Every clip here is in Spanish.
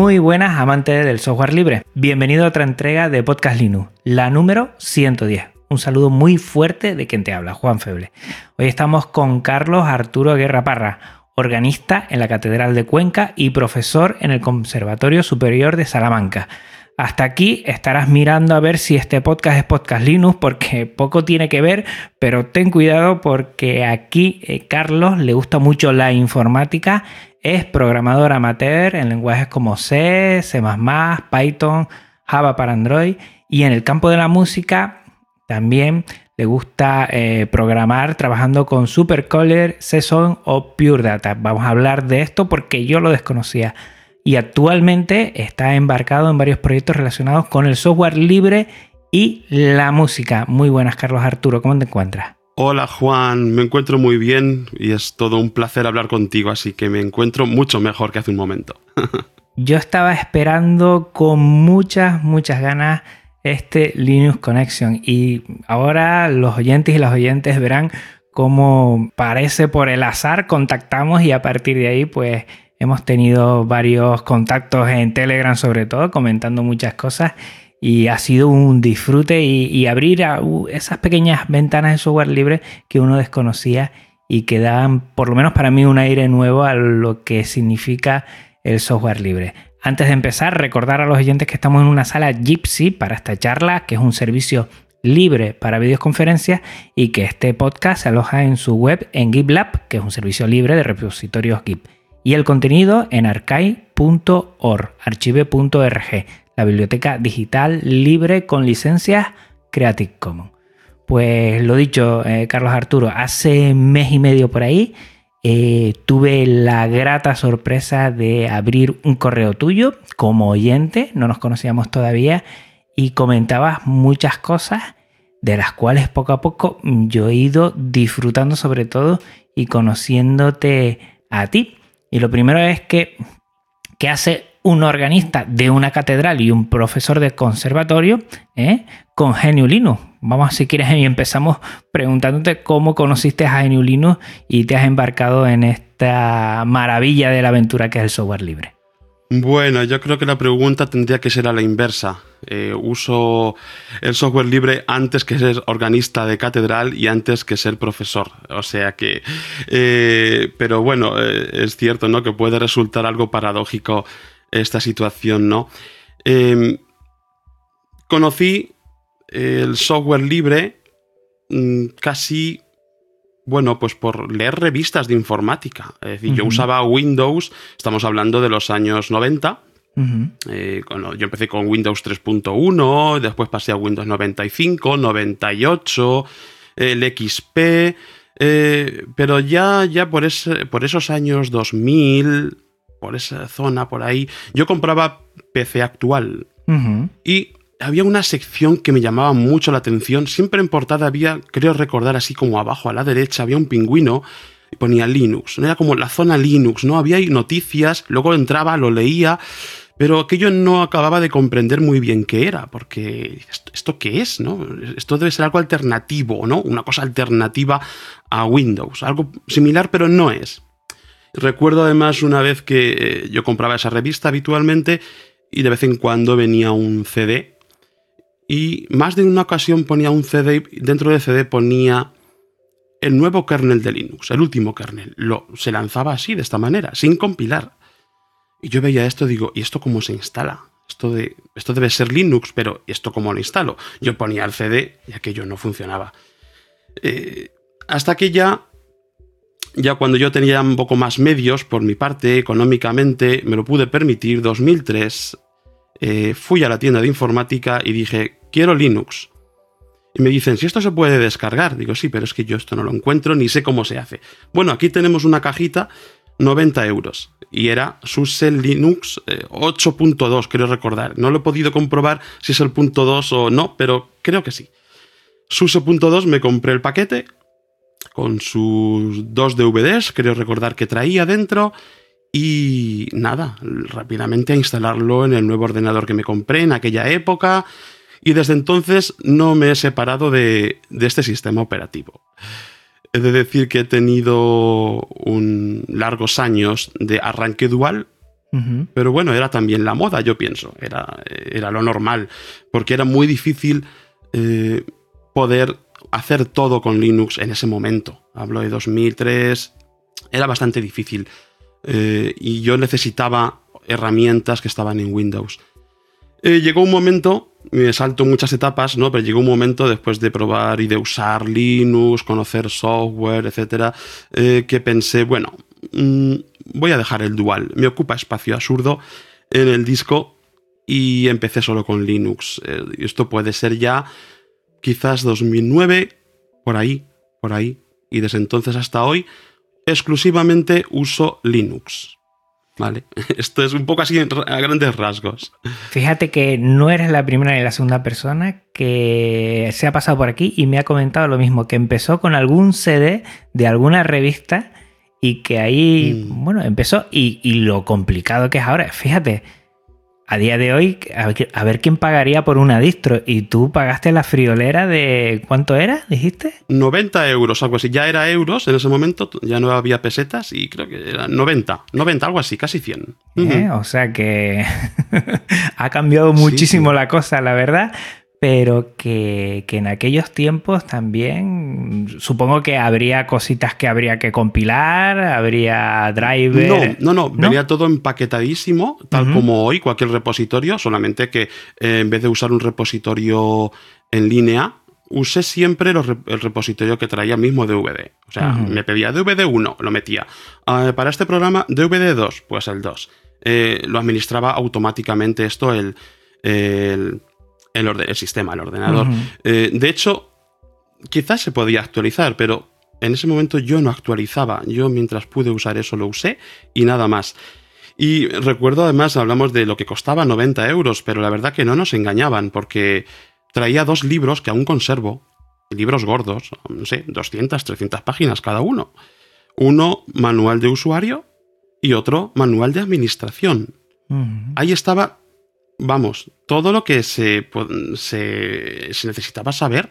Muy buenas amantes del software libre. Bienvenido a otra entrega de Podcast Linux, la número 110. Un saludo muy fuerte de quien te habla, Juan Feble. Hoy estamos con Carlos Arturo Guerra Parra, organista en la Catedral de Cuenca y profesor en el Conservatorio Superior de Salamanca. Hasta aquí estarás mirando a ver si este podcast es Podcast Linux porque poco tiene que ver, pero ten cuidado porque aquí eh, Carlos le gusta mucho la informática es programador amateur en lenguajes como C, C++, Python, Java para Android y en el campo de la música también le gusta eh, programar trabajando con Supercaller, CSON o Pure Data. Vamos a hablar de esto porque yo lo desconocía y actualmente está embarcado en varios proyectos relacionados con el software libre y la música. Muy buenas, Carlos Arturo, ¿cómo te encuentras? Hola Juan, me encuentro muy bien y es todo un placer hablar contigo, así que me encuentro mucho mejor que hace un momento. Yo estaba esperando con muchas, muchas ganas este Linux Connection y ahora los oyentes y las oyentes verán cómo parece por el azar contactamos y a partir de ahí pues hemos tenido varios contactos en Telegram sobre todo comentando muchas cosas y ha sido un disfrute y, abrir esas pequeñas ventanas de software libre que uno desconocía y que dan, por lo menos para mí, un aire nuevo a lo que significa el software libre. Antes de empezar, recordar a los oyentes que estamos en una sala Gypsy para esta charla, que es un servicio libre para videoconferencias y que este podcast se aloja en su web en GitLab, que es un servicio libre de repositorios Git. Y el contenido en archive.org, archive.org la biblioteca digital libre con licencias Creative Commons. Pues lo dicho, eh, Carlos Arturo, hace mes y medio por ahí eh, tuve la grata sorpresa de abrir un correo tuyo como oyente, no nos conocíamos todavía, y comentabas muchas cosas de las cuales poco a poco yo he ido disfrutando sobre todo y conociéndote a ti. Y lo primero es que, que hace un organista de una catedral y un profesor de conservatorio ¿eh? con Genio Linux. Vamos, si quieres, y empezamos preguntándote cómo conociste a Genio Linux y te has embarcado en esta maravilla de la aventura que es el software libre. Bueno, yo creo que la pregunta tendría que ser a la inversa. Eh, uso el software libre antes que ser organista de catedral y antes que ser profesor. O sea que... Eh, pero bueno, es cierto, ¿no? Que puede resultar algo paradójico esta situación, ¿no? Em, conocí el software libre mm, casi, bueno, pues por leer revistas de informática. Es decir, yo usaba Windows, estamos hablando de los años 90. Eh, yo empecé con Windows 3.1, después pasé a Windows 95, 98, el XP, eh, pero ya, ya por, ese, por esos años 2000, por esa zona, por ahí, yo compraba PC actual. Y había una sección que me llamaba mucho la atención. Siempre en portada había, creo recordar así como abajo a la derecha, había un pingüino y ponía Linux. Era como la zona Linux, ¿no? Había noticias, luego entraba, lo leía, pero aquello no acababa de comprender muy bien qué era, porque ¿esto, qué es, no? Esto debe ser algo alternativo, ¿no? Una cosa alternativa a Windows, algo similar, pero no es. Recuerdo además una vez que eh, yo compraba esa revista habitualmente y de vez en cuando venía un CD y más de una ocasión ponía un CD dentro del CD ponía el nuevo kernel de Linux, el último kernel. Lo, se lanzaba así, de esta manera, sin compilar. Y yo veía esto digo, ¿y esto cómo se instala? Esto, de, esto debe ser Linux, pero ¿esto cómo lo instalo? Yo ponía el CD y aquello no funcionaba. Eh, hasta que ya ya cuando yo tenía un poco más medios por mi parte, económicamente, me lo pude permitir, 2003, eh, fui a la tienda de informática y dije, quiero Linux. Y me dicen, si esto se puede descargar. Digo, sí, pero es que yo esto no lo encuentro ni sé cómo se hace. Bueno, aquí tenemos una cajita, 90 euros. Y era SUSE Linux 8.2, eh, creo recordar. No lo he podido comprobar si es el punto 2 o no, pero creo que sí. SUSE.2 me compré el paquete con sus dos DVDs, creo recordar que traía dentro. Y nada, rápidamente a instalarlo en el nuevo ordenador que me compré en aquella época y desde entonces no me he separado de, este sistema operativo. He de decir que he tenido un, largos años de arranque dual, pero bueno, era también la moda, yo pienso, era, era lo normal, porque era muy difícil eh, poder hacer todo con Linux en ese momento. Hablo de 2003, era bastante difícil eh, y yo necesitaba herramientas que estaban en Windows. Eh, llegó un momento, me salto muchas etapas, ¿no? Pero llegó un momento después de probar y de usar Linux, conocer software, etcétera, eh, que pensé, bueno, mm, voy a dejar el dual. Me ocupa espacio absurdo en el disco y empecé solo con Linux. Eh, esto puede ser ya quizás 2009, por ahí, por ahí. Y desde entonces hasta hoy, exclusivamente uso Linux. ¿Vale? Esto es un poco así a grandes rasgos. Fíjate que no eres la primera ni la segunda persona que se ha pasado por aquí y me ha comentado lo mismo, que empezó con algún CD de alguna revista y que ahí, mm. bueno, empezó y, y lo complicado que es ahora, fíjate, a día de hoy, a ver quién pagaría por una distro. Y tú pagaste la friolera de. ¿Cuánto era? ¿Dijiste? 90 euros, algo así. Ya era euros en ese momento, ya no había pesetas y creo que era 90. 90, algo así, casi 100. ¿Eh? O sea que ha cambiado muchísimo la cosa, la verdad pero que, en aquellos tiempos también supongo que habría cositas que habría que compilar, habría driver. No, no, no, venía todo empaquetadísimo, tal como hoy, cualquier repositorio, solamente que eh, en vez de usar un repositorio en línea, usé siempre el repositorio que traía mismo DVD. O sea, me pedía DVD 1, lo metía. Ah, para este programa, DVD 2, pues el 2. Eh, lo administraba automáticamente esto el el, sistema, el ordenador. Eh, de hecho, quizás se podía actualizar, pero en ese momento yo no actualizaba. Yo mientras pude usar eso lo usé y nada más. Y recuerdo además, hablamos de lo que costaba 90 euros, pero la verdad que no nos engañaban, porque traía dos libros que aún conservo, libros gordos, no sé, 200, 300 páginas cada uno. Uno manual de usuario y otro manual de administración. Ahí estaba vamos, todo lo que se, se, necesitaba saber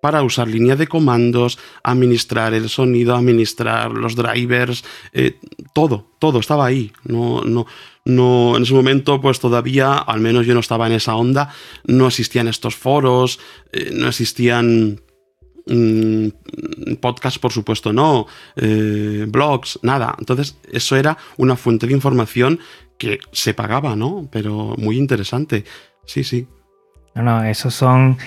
para usar líneas de comandos, administrar el sonido, administrar los drivers, eh, todo, todo estaba ahí. No, no, no, en ese momento, pues todavía, al menos yo no estaba en esa onda, no existían estos foros, eh, no existían mm, podcasts, por supuesto, no, eh, blogs, nada. Entonces, eso era una fuente de información que se pagaba, ¿no? Pero muy interesante. Sí, sí. No, no, esos son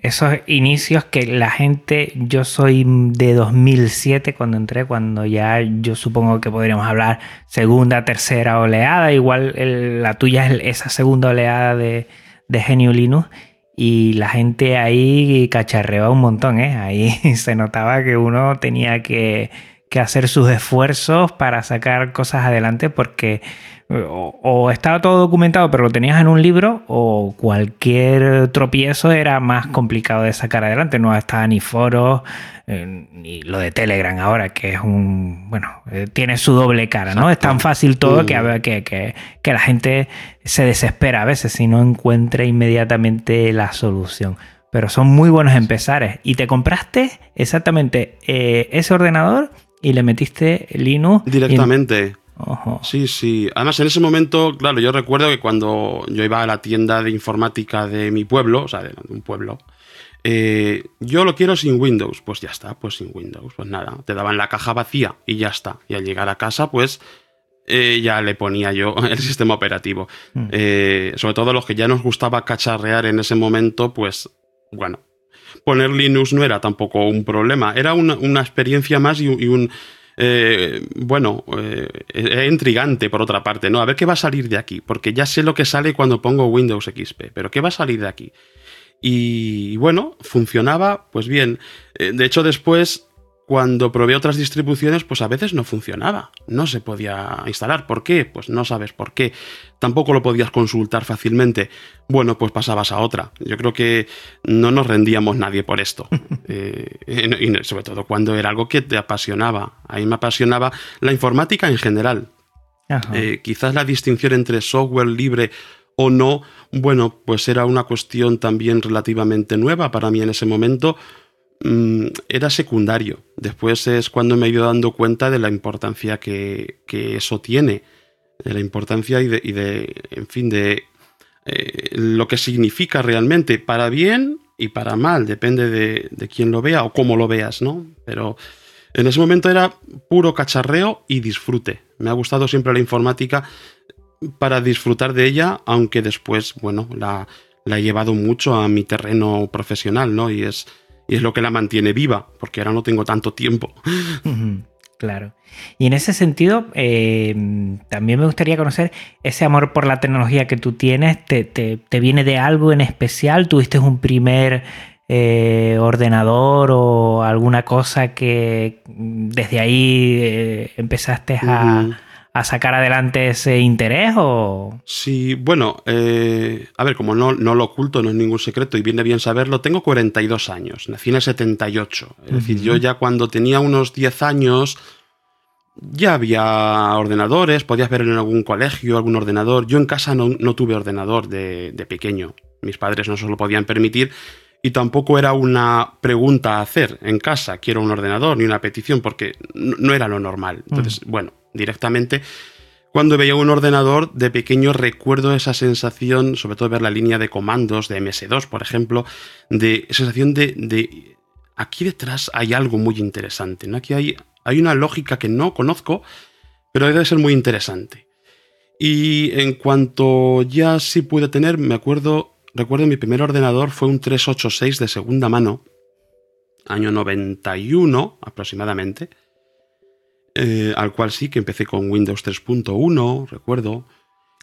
esos inicios que la gente, yo soy de 2007 cuando entré, cuando ya yo supongo que podríamos hablar segunda, tercera oleada, igual la tuya es esa segunda oleada de, de Genio Linux y la gente ahí cacharreaba un montón, ¿eh? Ahí se notaba que uno tenía que, que hacer sus esfuerzos para sacar cosas adelante porque o, estaba todo documentado pero lo tenías en un libro o cualquier tropiezo era más complicado de sacar adelante. No estaba ni foros eh, ni lo de Telegram ahora que es un... bueno, eh, tiene su doble cara, ¿no? Es tan fácil todo que, que, que, que la gente se desespera a veces si no encuentra inmediatamente la solución pero son muy buenos empezares. Y te compraste exactamente eh, ese ordenador y le metiste Linux. Directamente. Sí, sí. Además, en ese momento, claro, yo recuerdo que cuando yo iba a la tienda de informática de mi pueblo, o sea, de un pueblo, eh, yo lo quiero sin Windows. Pues ya está, pues sin Windows. Pues nada, te daban la caja vacía y ya está. Y al llegar a casa, pues eh, ya le ponía yo el sistema operativo. Mm. Eh, sobre todo los que ya nos gustaba cacharrear en ese momento, pues bueno, poner Linux no era tampoco un problema. Era una, experiencia más y un eh, bueno, eh, intrigante por otra parte, ¿no? A ver qué va a salir de aquí, porque ya sé lo que sale cuando pongo Windows XP, pero ¿qué va a salir de aquí? Y bueno, funcionaba, pues bien. Eh, de hecho, después cuando probé otras distribuciones, pues a veces no funcionaba, no se podía instalar. ¿Por qué? Pues no sabes por qué. Tampoco lo podías consultar fácilmente. Bueno, pues pasabas a otra. Yo creo que no nos rendíamos nadie por esto. Eh, y sobre todo cuando era algo que te apasionaba. A mí me apasionaba la informática en general. Eh, quizás la distinción entre software libre o no, bueno, pues era una cuestión también relativamente nueva para mí en ese momento era secundario. Después es cuando me he ido dando cuenta de la importancia que, eso tiene, de la importancia y de, en fin, de eh, lo que significa realmente, para bien y para mal, depende de, de quién lo vea o cómo lo veas, ¿no? Pero en ese momento era puro cacharreo y disfrute. Me ha gustado siempre la informática para disfrutar de ella, aunque después, bueno, la, la he llevado mucho a mi terreno profesional, ¿no? Y es y es lo que la mantiene viva, porque ahora no tengo tanto tiempo. Claro. Y en ese sentido, eh, también me gustaría conocer ese amor por la tecnología que tú tienes. ¿Te, viene de algo en especial? ¿Tuviste un primer eh, ordenador o alguna cosa que desde ahí eh, empezaste a, a sacar adelante ese interés o...? Sí, bueno, eh, a ver, como no, no, lo oculto, no es ningún secreto y viene bien saberlo, tengo 42 años, nací en el 78. Es decir, yo ya cuando tenía unos 10 años ya había ordenadores, podías ver en algún colegio algún ordenador. Yo en casa no, tuve ordenador de, de, pequeño, mis padres no se lo podían permitir y tampoco era una pregunta a hacer en casa, quiero un ordenador, ni una petición, porque no era lo normal. Entonces, bueno, directamente. Cuando veía un ordenador de pequeño recuerdo esa sensación, sobre todo ver la línea de comandos de MS2, por ejemplo, de sensación de, aquí detrás hay algo muy interesante, ¿no? Aquí hay, hay una lógica que no conozco, pero debe ser muy interesante. Y en cuanto ya sí pude tener, me acuerdo, recuerdo mi primer ordenador fue un 386 de segunda mano, año 91 aproximadamente eh, al cual sí que empecé con Windows 3.1, recuerdo.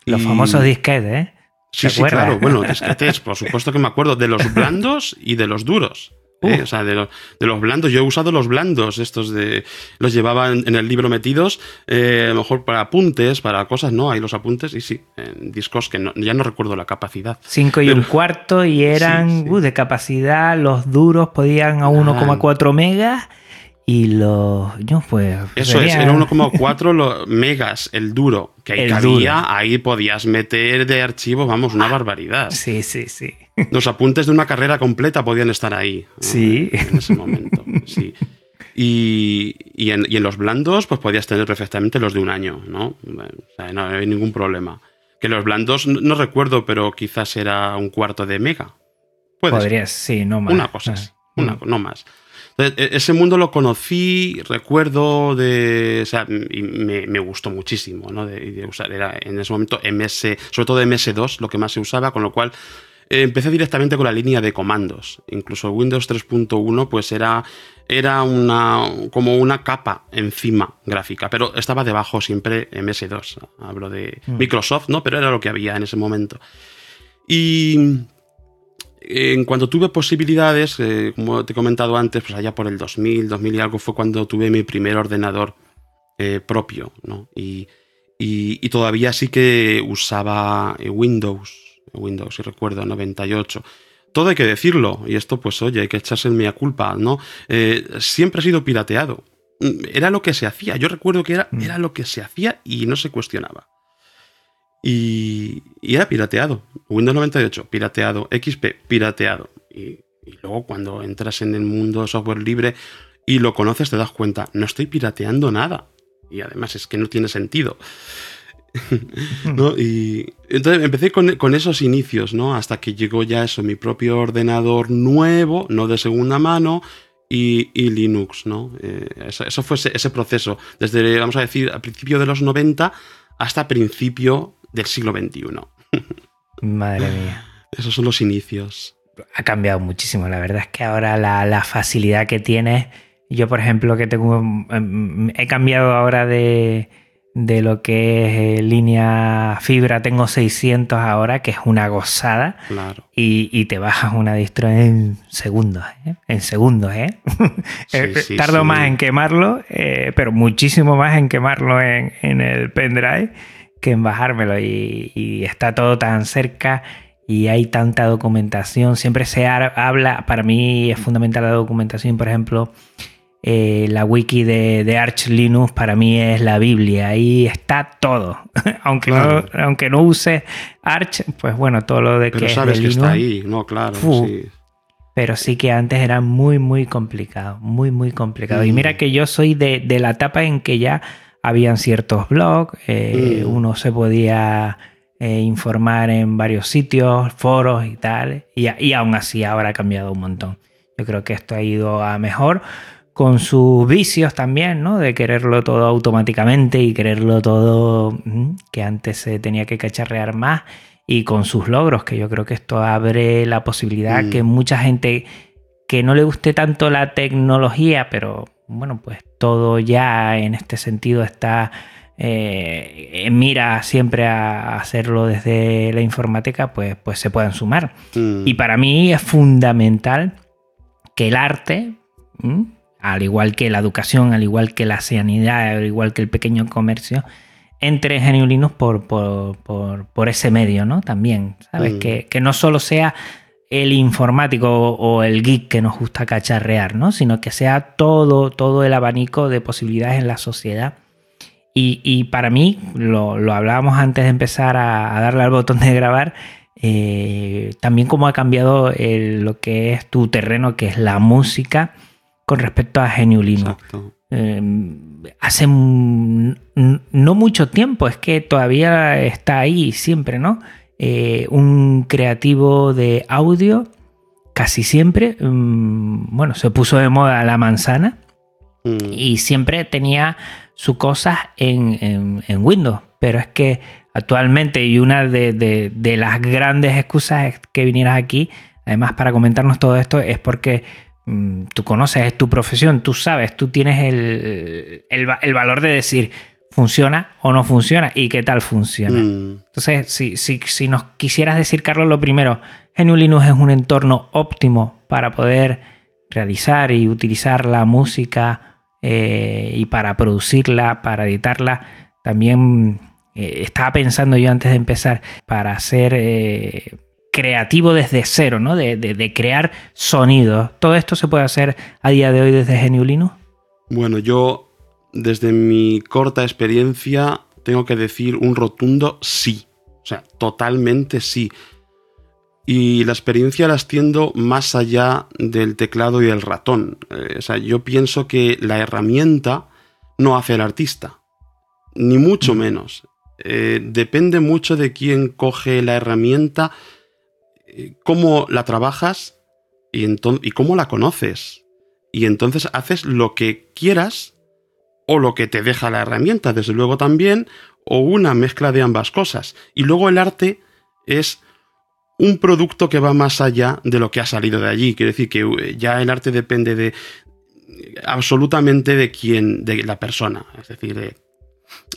Los famosos disquetes, ¿eh? Sí, sí, claro. Bueno, disquetes, por supuesto que me acuerdo de los blandos y de los duros. ¿Eh? O sea, de, los blandos. Yo he usado los blandos, estos de. Los llevaba en, el libro metidos, eh, a lo mejor para apuntes, para cosas, ¿no? Hay los apuntes y sí, en discos que ya no recuerdo la capacidad. 5 y un cuarto y eran uh, de capacidad, los duros podían a 1,4 megas y los. No, pues. Eso es, era 1,4 megas el duro. Que ahí cabía, ahí podías meter de archivo, vamos, una barbaridad. Sí, sí, sí. Los apuntes de una carrera completa podían estar ahí. Sí. En ese momento, sí. Y, y, en, y, en, los blandos, pues podías tener perfectamente los de un año, ¿no? O sea, no había ningún problema. Que los blandos, no, recuerdo, pero quizás era un cuarto de mega. Podrías, sí, no más. Una cosa, ah. una, no más. E, ese mundo lo conocí, recuerdo de. O sea, y me, gustó muchísimo, ¿no? De, usar. Era en ese momento MS, sobre todo MS2, lo que más se usaba, con lo cual. Eh, empecé directamente con la línea de comandos. Incluso Windows 3.1, pues era, era una, como una capa encima gráfica, pero estaba debajo siempre MS2. Hablo de mm. Microsoft, ¿no? Pero era lo que había en ese momento. Y en cuanto tuve posibilidades, eh, como te he comentado antes, pues allá por el 2000, 2000 y algo fue cuando tuve mi primer ordenador eh, propio, ¿no? Y, todavía sí que usaba eh, Windows, Windows, si recuerdo, 98. Todo hay que decirlo, y esto pues oye, hay que echarse en mi culpa, ¿no? siempre ha sido pirateado. Era lo que se hacía, yo recuerdo que era, mm. era lo que se hacía y no se cuestionaba. Y, era pirateado. Windows 98, pirateado. XP, pirateado. Y, luego cuando entras en el mundo software libre y lo conoces, te das cuenta, no estoy pirateando nada. Y además es que no tiene sentido. Y entonces empecé con, esos inicios, ¿no? Hasta que llegó ya eso, mi propio ordenador nuevo, no de segunda mano, y, Linux, ¿no? Eh, eso, fue ese, ese, proceso. Desde, vamos a decir, a principio de los 90 hasta principio del siglo XXI. Madre mía. Esos son los inicios. Ha cambiado muchísimo, la verdad es que ahora la, facilidad que tienes, yo por ejemplo que tengo, em, he cambiado ahora de, de lo que es eh, línea fibra tengo 600 ahora, que es una gozada. Claro. Y, te bajas una distro en segundos, ¿eh? En segundos, ¿eh? Sí, Tardo sí. más en quemarlo, eh, pero muchísimo más en quemarlo en, en el pendrive que en bajármelo. Y, y, está todo tan cerca y hay tanta documentación. Siempre se habla, para mí es fundamental la documentación, por ejemplo eh, la wiki de, de, Arch Linux para mí es la Biblia. Ahí está todo. aunque, claro. no, aunque no use Arch, pues bueno, todo lo de Pero que sabes es de que Linux, está ahí, no, claro. Sí. Pero sí que antes era muy, muy complicado. Muy, muy complicado. Mm. Y mira que yo soy de, de, la etapa en que ya habían ciertos blogs, eh, mm. uno se podía eh, informar en varios sitios, foros y tal. Y, y aún así ahora ha cambiado un montón. Yo creo que esto ha ido a mejor con sus vicios también, ¿no? De quererlo todo automáticamente y quererlo todo que antes se tenía que cacharrear más y con sus logros, que yo creo que esto abre la posibilidad mm. que mucha gente que no le guste tanto la tecnología, pero bueno, pues todo ya en este sentido está eh, mira siempre a hacerlo desde la informática, pues, pues se puedan sumar. Mm. Y para mí es fundamental que el arte, ¿m? al igual que la educación, al igual que la sanidad, al igual que el pequeño comercio, entre en Linux por, por, por, por, ese medio, ¿no? También, ¿sabes? Mm. Que, que, no solo sea el informático o, el geek que nos gusta cacharrear, ¿no? Sino que sea todo, todo el abanico de posibilidades en la sociedad. Y, y para mí, lo, lo, hablábamos antes de empezar a, a darle al botón de grabar, eh, también cómo ha cambiado el, lo que es tu terreno, que es la música, con respecto a GNU Linux. Eh, hace no mucho tiempo, es que todavía está ahí siempre, ¿no? Eh, un creativo de audio, casi siempre, um, bueno, se puso de moda la manzana mm. y siempre tenía sus cosas en, en, en, Windows, pero es que actualmente, y una de, de, de las grandes excusas es que vinieras aquí, además para comentarnos todo esto, es porque mm, tú conoces, es tu profesión, tú sabes, tú tienes el, el, el, valor de decir funciona o no funciona y qué tal funciona. Mm. Entonces, si, si, si, nos quisieras decir, Carlos, lo primero, GNU Linux es un entorno óptimo para poder realizar y utilizar la música eh, y para producirla, para editarla. También eh, estaba pensando yo antes de empezar para ser eh, creativo desde cero, ¿no? De, de, de, crear sonidos. ¿Todo esto se puede hacer a día de hoy desde GNU Linux? Bueno, yo desde mi corta experiencia tengo que decir un rotundo sí. O sea, totalmente sí. Y la experiencia la extiendo más allá del teclado y el ratón. Eh, o sea, yo pienso que la herramienta no hace al artista. Ni mucho menos. Eh, depende mucho de quién coge la herramienta, eh, cómo la trabajas y, y cómo la conoces. Y entonces haces lo que quieras o lo que te deja la herramienta, desde luego también, o una mezcla de ambas cosas. Y luego el arte es un producto que va más allá de lo que ha salido de allí. Quiere decir que ya el arte depende de absolutamente de quién, de la persona. Es decir, de,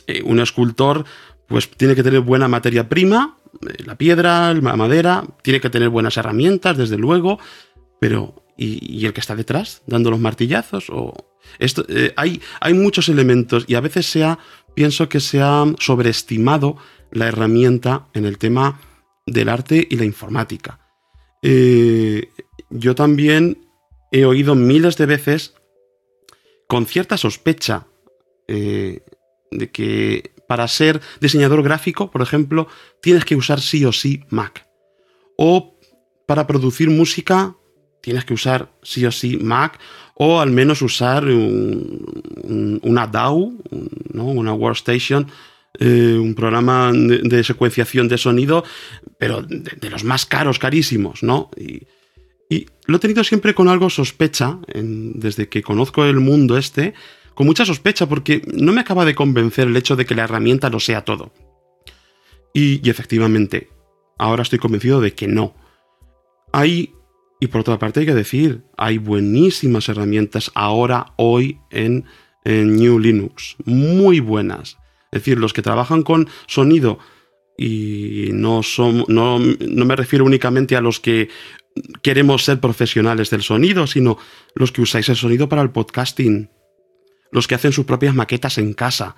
eh, un escultor pues tiene que tener buena materia prima, eh, la piedra, la madera, tiene que tener buenas herramientas, desde luego, pero ¿y, y el que está detrás dando los martillazos? O eh, hay, hay muchos elementos y a veces se ha, pienso que se ha sobreestimado la herramienta en el tema del arte y la informática. Eh, yo también he oído miles de veces con cierta sospecha eh, de que para ser diseñador gráfico, por ejemplo, tienes que usar sí o sí Mac. O para producir música tienes que usar sí o sí Mac o al menos usar un, un, una DAW, ¿no? una workstation, eh, un programa de, secuenciación de sonido, pero de, los más caros, carísimos, ¿no? Y, lo he tenido siempre con algo sospecha, desde que conozco el mundo este, con mucha sospecha, porque no me acaba de convencer el hecho de que la herramienta lo sea todo. Y efectivamente, ahora estoy convencido de que no. Hay y por otra parte hay que decir, hay buenísimas herramientas ahora, hoy, en, en New Linux. Muy buenas. Es decir, los que trabajan con sonido y no, son, no, no me refiero únicamente a los que queremos ser profesionales del sonido, sino los que usáis el sonido para el podcasting, los que hacen sus propias maquetas en casa.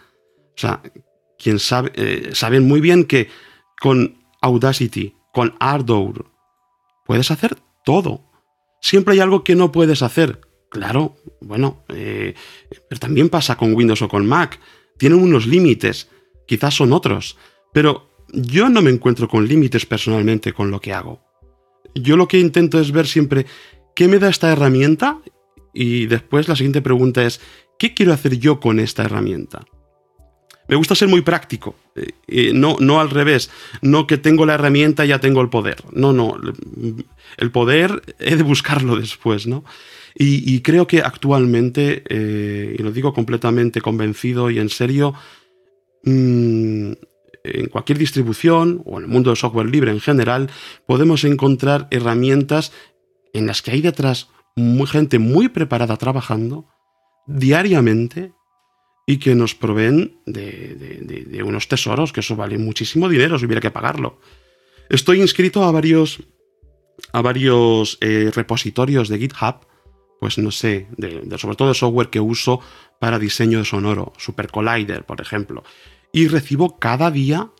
O sea, quien sabe, eh, saben muy bien que con Audacity, con Ardour, puedes hacer todo. Siempre hay algo que no puedes hacer. Claro, bueno, eh, pero también pasa con Windows o con Mac. Tienen unos límites, quizás son otros, pero yo no me encuentro con límites personalmente con lo que hago. Yo lo que intento es ver siempre qué me da esta herramienta y después la siguiente pregunta es, ¿qué quiero hacer yo con esta herramienta? Me gusta ser muy práctico, eh, no, no al revés, no que tengo la herramienta y ya tengo el poder. No, no, el poder he de buscarlo después, ¿no? Y, creo que actualmente, eh, y lo digo completamente convencido y en serio, mm, en cualquier distribución o en el mundo del software libre en general, podemos encontrar herramientas en las que hay detrás gente muy preparada trabajando diariamente y que nos proveen de, unos tesoros, que eso vale muchísimo dinero si hubiera que pagarlo. Estoy inscrito a varios, a varios eh, repositorios de GitHub, pues no sé, sobre todo de software que uso para diseño de sonoro, Super Collider, por ejemplo y recibo cada día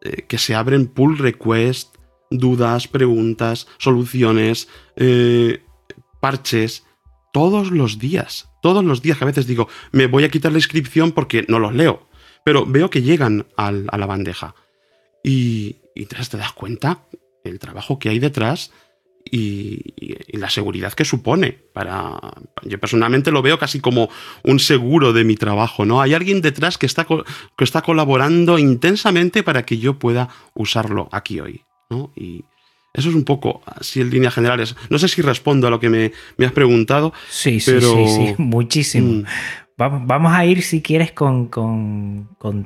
eh, que se abren pull requests, dudas, preguntas, soluciones, eh, parches, todos los días, todos los días que a veces digo, me voy a quitar la inscripción porque no los leo, pero veo que llegan a la bandeja. Y, y te das cuenta el trabajo que hay detrás y, la seguridad que supone. Para, yo personalmente lo veo casi como un seguro de mi trabajo, ¿no? Hay alguien detrás que está, que está colaborando intensamente para que yo pueda usarlo aquí hoy, ¿no? Y eso es un poco así en líneas generales. No sé si respondo a lo que me, has preguntado. Sí, sí, sí, sí, muchísimo. Mm. Vamos, a ir, si quieres, con,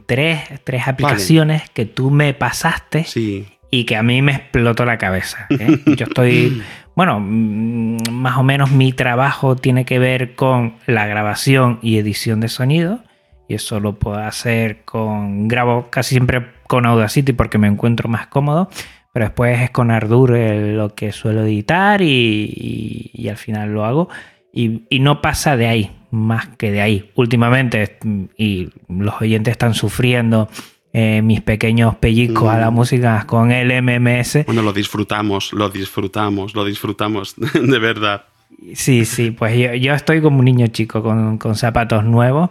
tres, tres aplicaciones que tú me pasaste sí y que a mí me explotó la cabeza. ¿eh? Yo estoy, bueno, mm, más o menos mi trabajo tiene que ver con la grabación y edición de sonido. Y eso lo puedo hacer con, grabo casi siempre con Audacity porque me encuentro más cómodo. Pero después es con Ardour lo que suelo editar y, al final lo hago. Y, y, no pasa de ahí, más que de ahí. Últimamente, y los oyentes están sufriendo eh, mis pequeños pellizcos a la mm. música con el MMS. Bueno, lo disfrutamos, lo disfrutamos, lo disfrutamos, de verdad. Sí, sí, pues yo, estoy como un niño chico con, zapatos nuevos.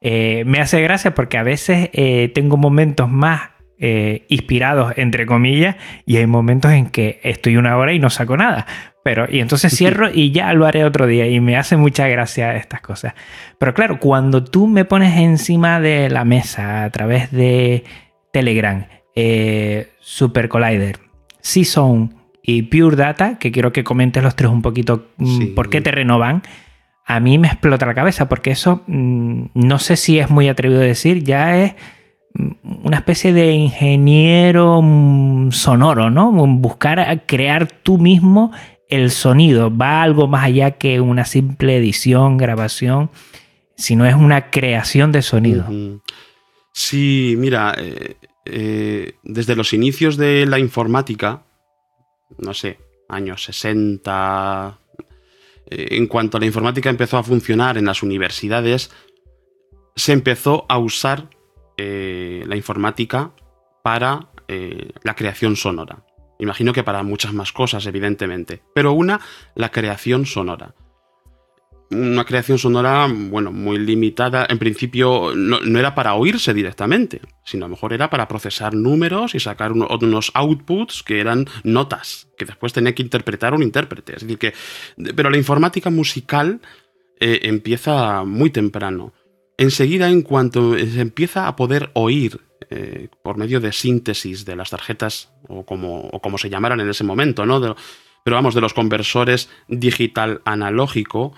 Eh, me hace gracia porque a veces eh, tengo momentos más inspirados, entre comillas, y hay momentos en que estoy una hora y no saco nada. Pero, y entonces cierro y ya lo haré otro día. Y me hace mucha gracia estas cosas. Pero claro, cuando tú me pones encima de la mesa a través de Telegram, eh, Super Collider, Season y Pure Data, que quiero que comentes los tres un poquito mm, por qué te renovan, a mí me explota la cabeza porque eso, mm, no sé si es muy atrevido decir, ya es una especie de ingeniero sonoro, ¿no? Buscar crear tú mismo el sonido va algo más allá que una simple edición, grabación, sino es una creación de sonido. Sí, mira, eh, eh, desde los inicios de la informática, no sé, años 60, eh, en cuanto la informática empezó a funcionar en las universidades, se empezó a usar la informática para la creación sonora. Imagino que para muchas más cosas, evidentemente. Pero una, la creación sonora. Una creación sonora, bueno, muy limitada. En principio no, era para oírse directamente, sino a lo mejor era para procesar números y sacar unos outputs que eran notas, que después tenía que interpretar un intérprete. Es decir, que. Pero la informática musical eh, empieza muy temprano. Enseguida, en cuanto se empieza a poder oír eh, por medio de síntesis de las tarjetas, o como, se llamaran en ese momento, ¿no? pero vamos, de los conversores digital analógico,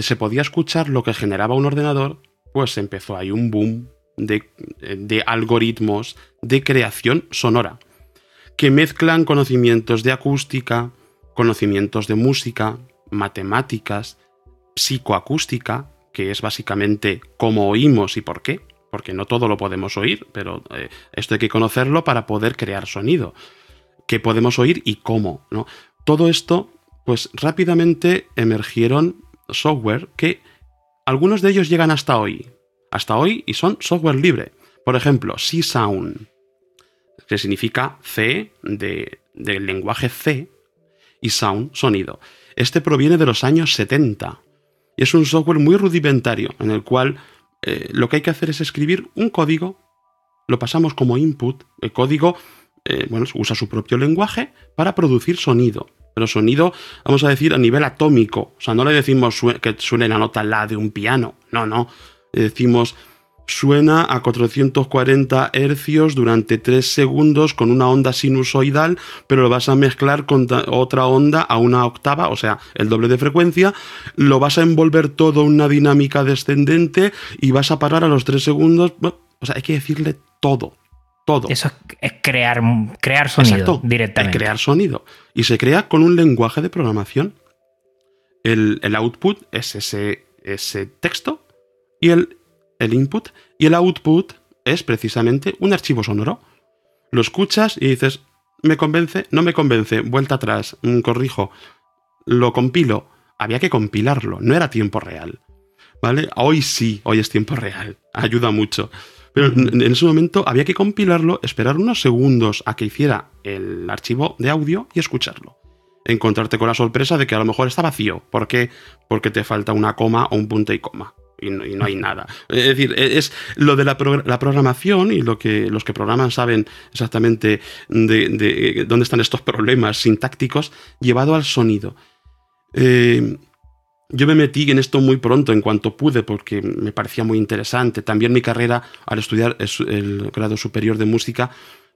se podía escuchar lo que generaba un ordenador, pues empezó ahí un boom de algoritmos de creación sonora, que mezclan conocimientos de acústica, conocimientos de música, matemáticas, psicoacústica, que es básicamente cómo oímos y por qué, porque no todo lo podemos oír, pero eh, esto hay que conocerlo para poder crear sonido. ¿Qué podemos oír y cómo? ¿no? Todo esto, pues rápidamente emergieron software que algunos de ellos llegan hasta hoy. Hasta hoy y son software libre. Por ejemplo, C-Sound, que significa C de, del lenguaje C y Sound, sonido. Este proviene de los años 70 es un software muy rudimentario en el cual eh, lo que hay que hacer es escribir un código, lo pasamos como input, el código eh, bueno, usa su propio lenguaje para producir sonido. Pero sonido, vamos a decir, a nivel atómico. O sea, no le decimos que suene la nota la de un piano. No, no. Le decimos suena a 440 hercios durante 3 segundos con una onda sinusoidal, pero lo vas a mezclar con otra onda a una octava, o sea, el doble de frecuencia, lo vas a envolver todo en una dinámica descendente y vas a parar a los 3 segundos. O sea, hay que decirle todo. Todo. Eso es crear, crear sonido directamente. crear sonido. Y se crea con un lenguaje de programación. El, output es ese, ese texto y el el input y el output es precisamente un archivo sonoro. Lo escuchas y dices, me convence, no me convence, vuelta atrás, mm, corrijo, lo compilo. Había que compilarlo, no era tiempo real. ¿Vale? Hoy sí, hoy es tiempo real, ayuda mucho. Pero en ese momento había que compilarlo, esperar unos segundos a que hiciera el archivo de audio y escucharlo. Encontrarte con la sorpresa de que a lo mejor está vacío. ¿Por qué? Porque te falta una coma o un punto y coma y no, hay nada. Es decir, e, es lo de la, programación y lo que los que programan saben exactamente de, dónde están estos problemas sintácticos llevado al sonido. Eh, yo me metí en esto muy pronto, en cuanto pude, porque me parecía muy interesante. También mi carrera, al estudiar el grado superior de música,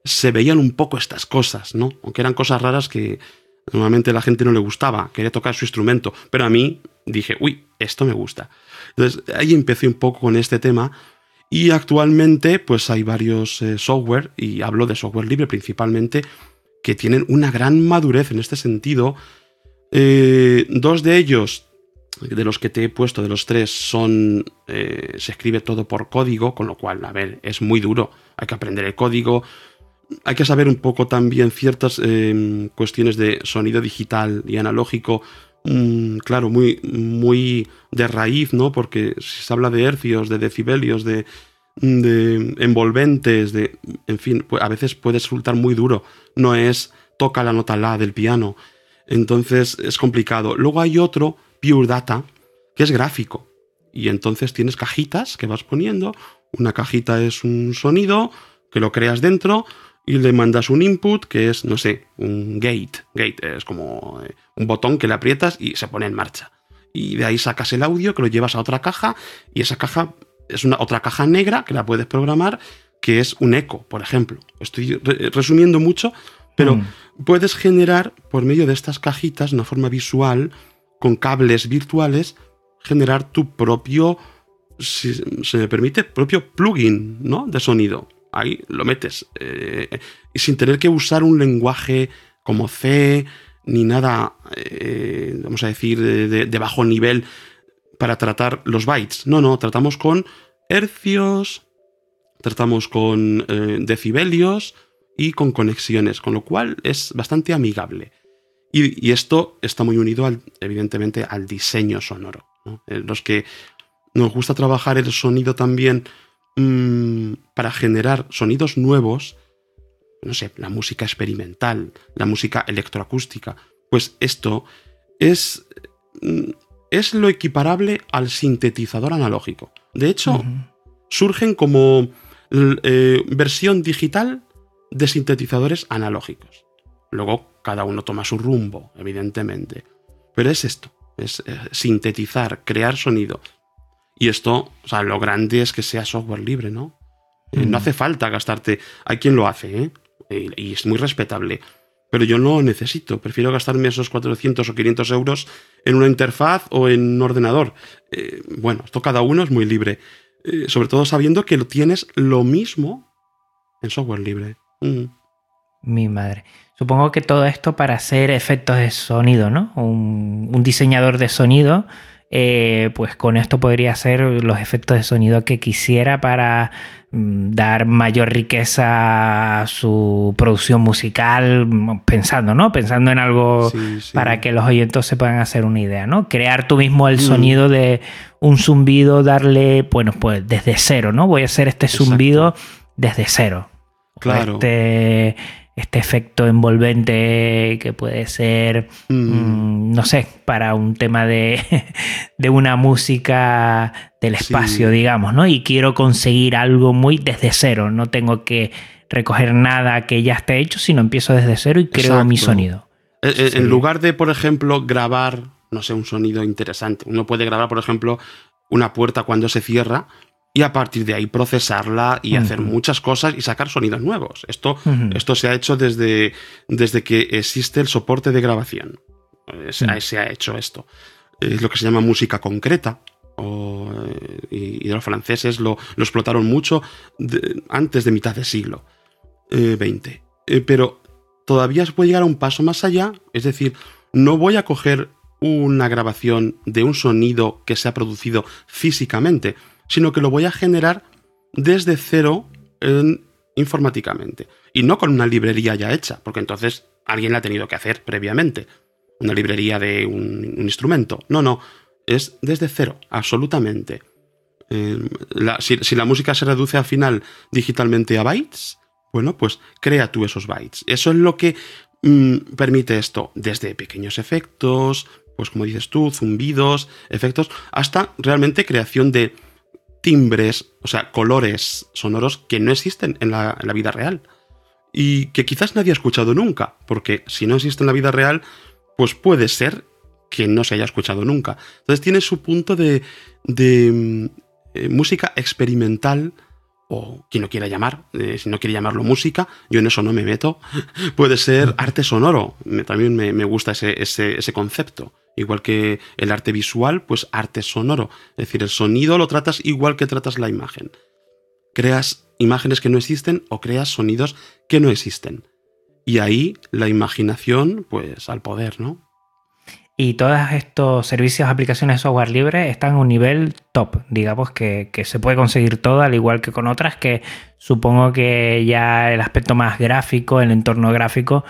se veían un poco estas cosas, ¿no? Aunque eran cosas raras que normalmente la gente no le gustaba, quería tocar su instrumento, pero a mí dije, uy, esto me gusta. Entonces ahí empecé un poco con este tema y actualmente pues hay varios eh, software, y hablo de software libre principalmente, que tienen una gran madurez en este sentido. Eh, dos de ellos, de los que te he puesto, de los tres, son. Eh, se escribe todo por código, con lo cual, a ver, es muy duro. Hay que aprender el código. Hay que saber un poco también ciertas cuestiones de sonido digital y analógico claro, muy, muy de raíz, ¿no? Porque si se habla de hercios, de decibelios, de, de envolventes, de. En fin, pues a veces puede resultar muy duro. No es toca la nota la del piano. Entonces es complicado. Luego hay otro, Pure Data, que es gráfico. Y entonces tienes cajitas que vas poniendo. Una cajita es un sonido que lo creas dentro y le mandas un input que es, no sé, un gate. Gate es como eh, un botón que le aprietas y se pone en marcha. Y de ahí sacas el audio que lo llevas a otra caja y esa caja es una otra caja negra que la puedes programar que es un eco, por ejemplo. Estoy resumiendo mucho, pero mm. puedes generar por medio de estas cajitas, una forma visual, con cables virtuales, generar tu propio, si se me permite, propio plugin ¿no? de sonido ahí lo metes. Eh, y sin tener que usar un lenguaje como C ni nada, eh, vamos a decir, de, bajo nivel para tratar los bytes. No, no, tratamos con hercios, tratamos con eh, decibelios y con conexiones, con lo cual es bastante amigable. Y, esto está muy unido, al, evidentemente, al diseño sonoro. Los que nos gusta trabajar el sonido también Mm, para generar sonidos nuevos, no sé, la música experimental, la música electroacústica, pues esto es, mm, es lo equiparable al sintetizador analógico. De hecho, surgen como eh, versión digital de sintetizadores analógicos. Luego cada uno toma su rumbo, evidentemente. Pero es esto, es eh, sintetizar, crear sonido, y esto, o sea, lo grande es que sea software libre, ¿no? Eh, no hace falta gastarte. Hay quien lo hace, ¿eh? Y, es muy respetable. Pero yo no necesito. Prefiero gastarme esos 400 o 500 euros en una interfaz o en un ordenador. Eh, bueno, esto cada uno es muy libre. Eh, sobre todo sabiendo que lo tienes lo mismo en software libre. Mm. Mi madre. Supongo que todo esto para hacer efectos de sonido, ¿no? Un, un diseñador de sonido eh, pues con esto podría hacer los efectos de sonido que quisiera para mm, dar mayor riqueza a su producción musical, mm, pensando, ¿no? Pensando en algo para que los oyentes se puedan hacer una idea, ¿no? Crear tú mismo el mm. sonido de un zumbido, darle, bueno, pues desde cero, ¿no? Voy a hacer este zumbido desde cero. Claro. Este, este efecto envolvente que puede ser, mm. Mm, no sé, para un tema de, de una música del espacio, digamos, ¿no? Y quiero conseguir algo muy desde cero, no tengo que recoger nada que ya esté hecho, sino empiezo desde cero y creo mi sonido. Eh, eh, en lugar de, por ejemplo, grabar, no sé, un sonido interesante, uno puede grabar, por ejemplo, una puerta cuando se cierra y a partir de ahí procesarla y hacer muchas cosas y sacar sonidos nuevos. Esto, esto se ha hecho desde, desde que existe el soporte de grabación. Se ha hecho esto. Es lo que se llama música concreta. Eh, y, los franceses lo, explotaron mucho antes de mitad del siglo XX. Eh, eh, pero todavía se puede llegar a un paso más allá. Es decir, no voy a coger una grabación de un sonido que se ha producido físicamente, sino que lo voy a generar desde cero informáticamente. Y no con una librería ya hecha, porque entonces alguien la ha tenido que hacer previamente. Una librería de un, instrumento. No, no, es desde cero, absolutamente. Em, si, la música se reduce al final digitalmente a bytes, bueno, pues crea tú esos bytes. Eso es lo que mm, permite esto, desde pequeños efectos, pues como dices tú, zumbidos, efectos, hasta realmente creación de timbres, o sea, colores sonoros que no existen en la, vida real. Y que quizás nadie ha escuchado nunca, porque si no existe en la vida real, pues puede ser que no se haya escuchado nunca. Entonces tiene su punto de, de mm, eh, música experimental, o quien lo quiera llamar, eh, si no quiere llamarlo música, yo en eso no me meto, puede ser arte sonoro, también me, gusta ese, ese concepto. Igual que el arte visual, pues arte sonoro. Es decir, el sonido lo tratas igual que tratas la imagen. Creas imágenes que no existen o creas sonidos que no existen. Y ahí la imaginación, pues al poder, ¿no? Y todos estos servicios, aplicaciones de software libre están a un nivel top, digamos que, que, se puede conseguir todo, al igual que con otras, que supongo que ya el aspecto más gráfico, el entorno gráfico,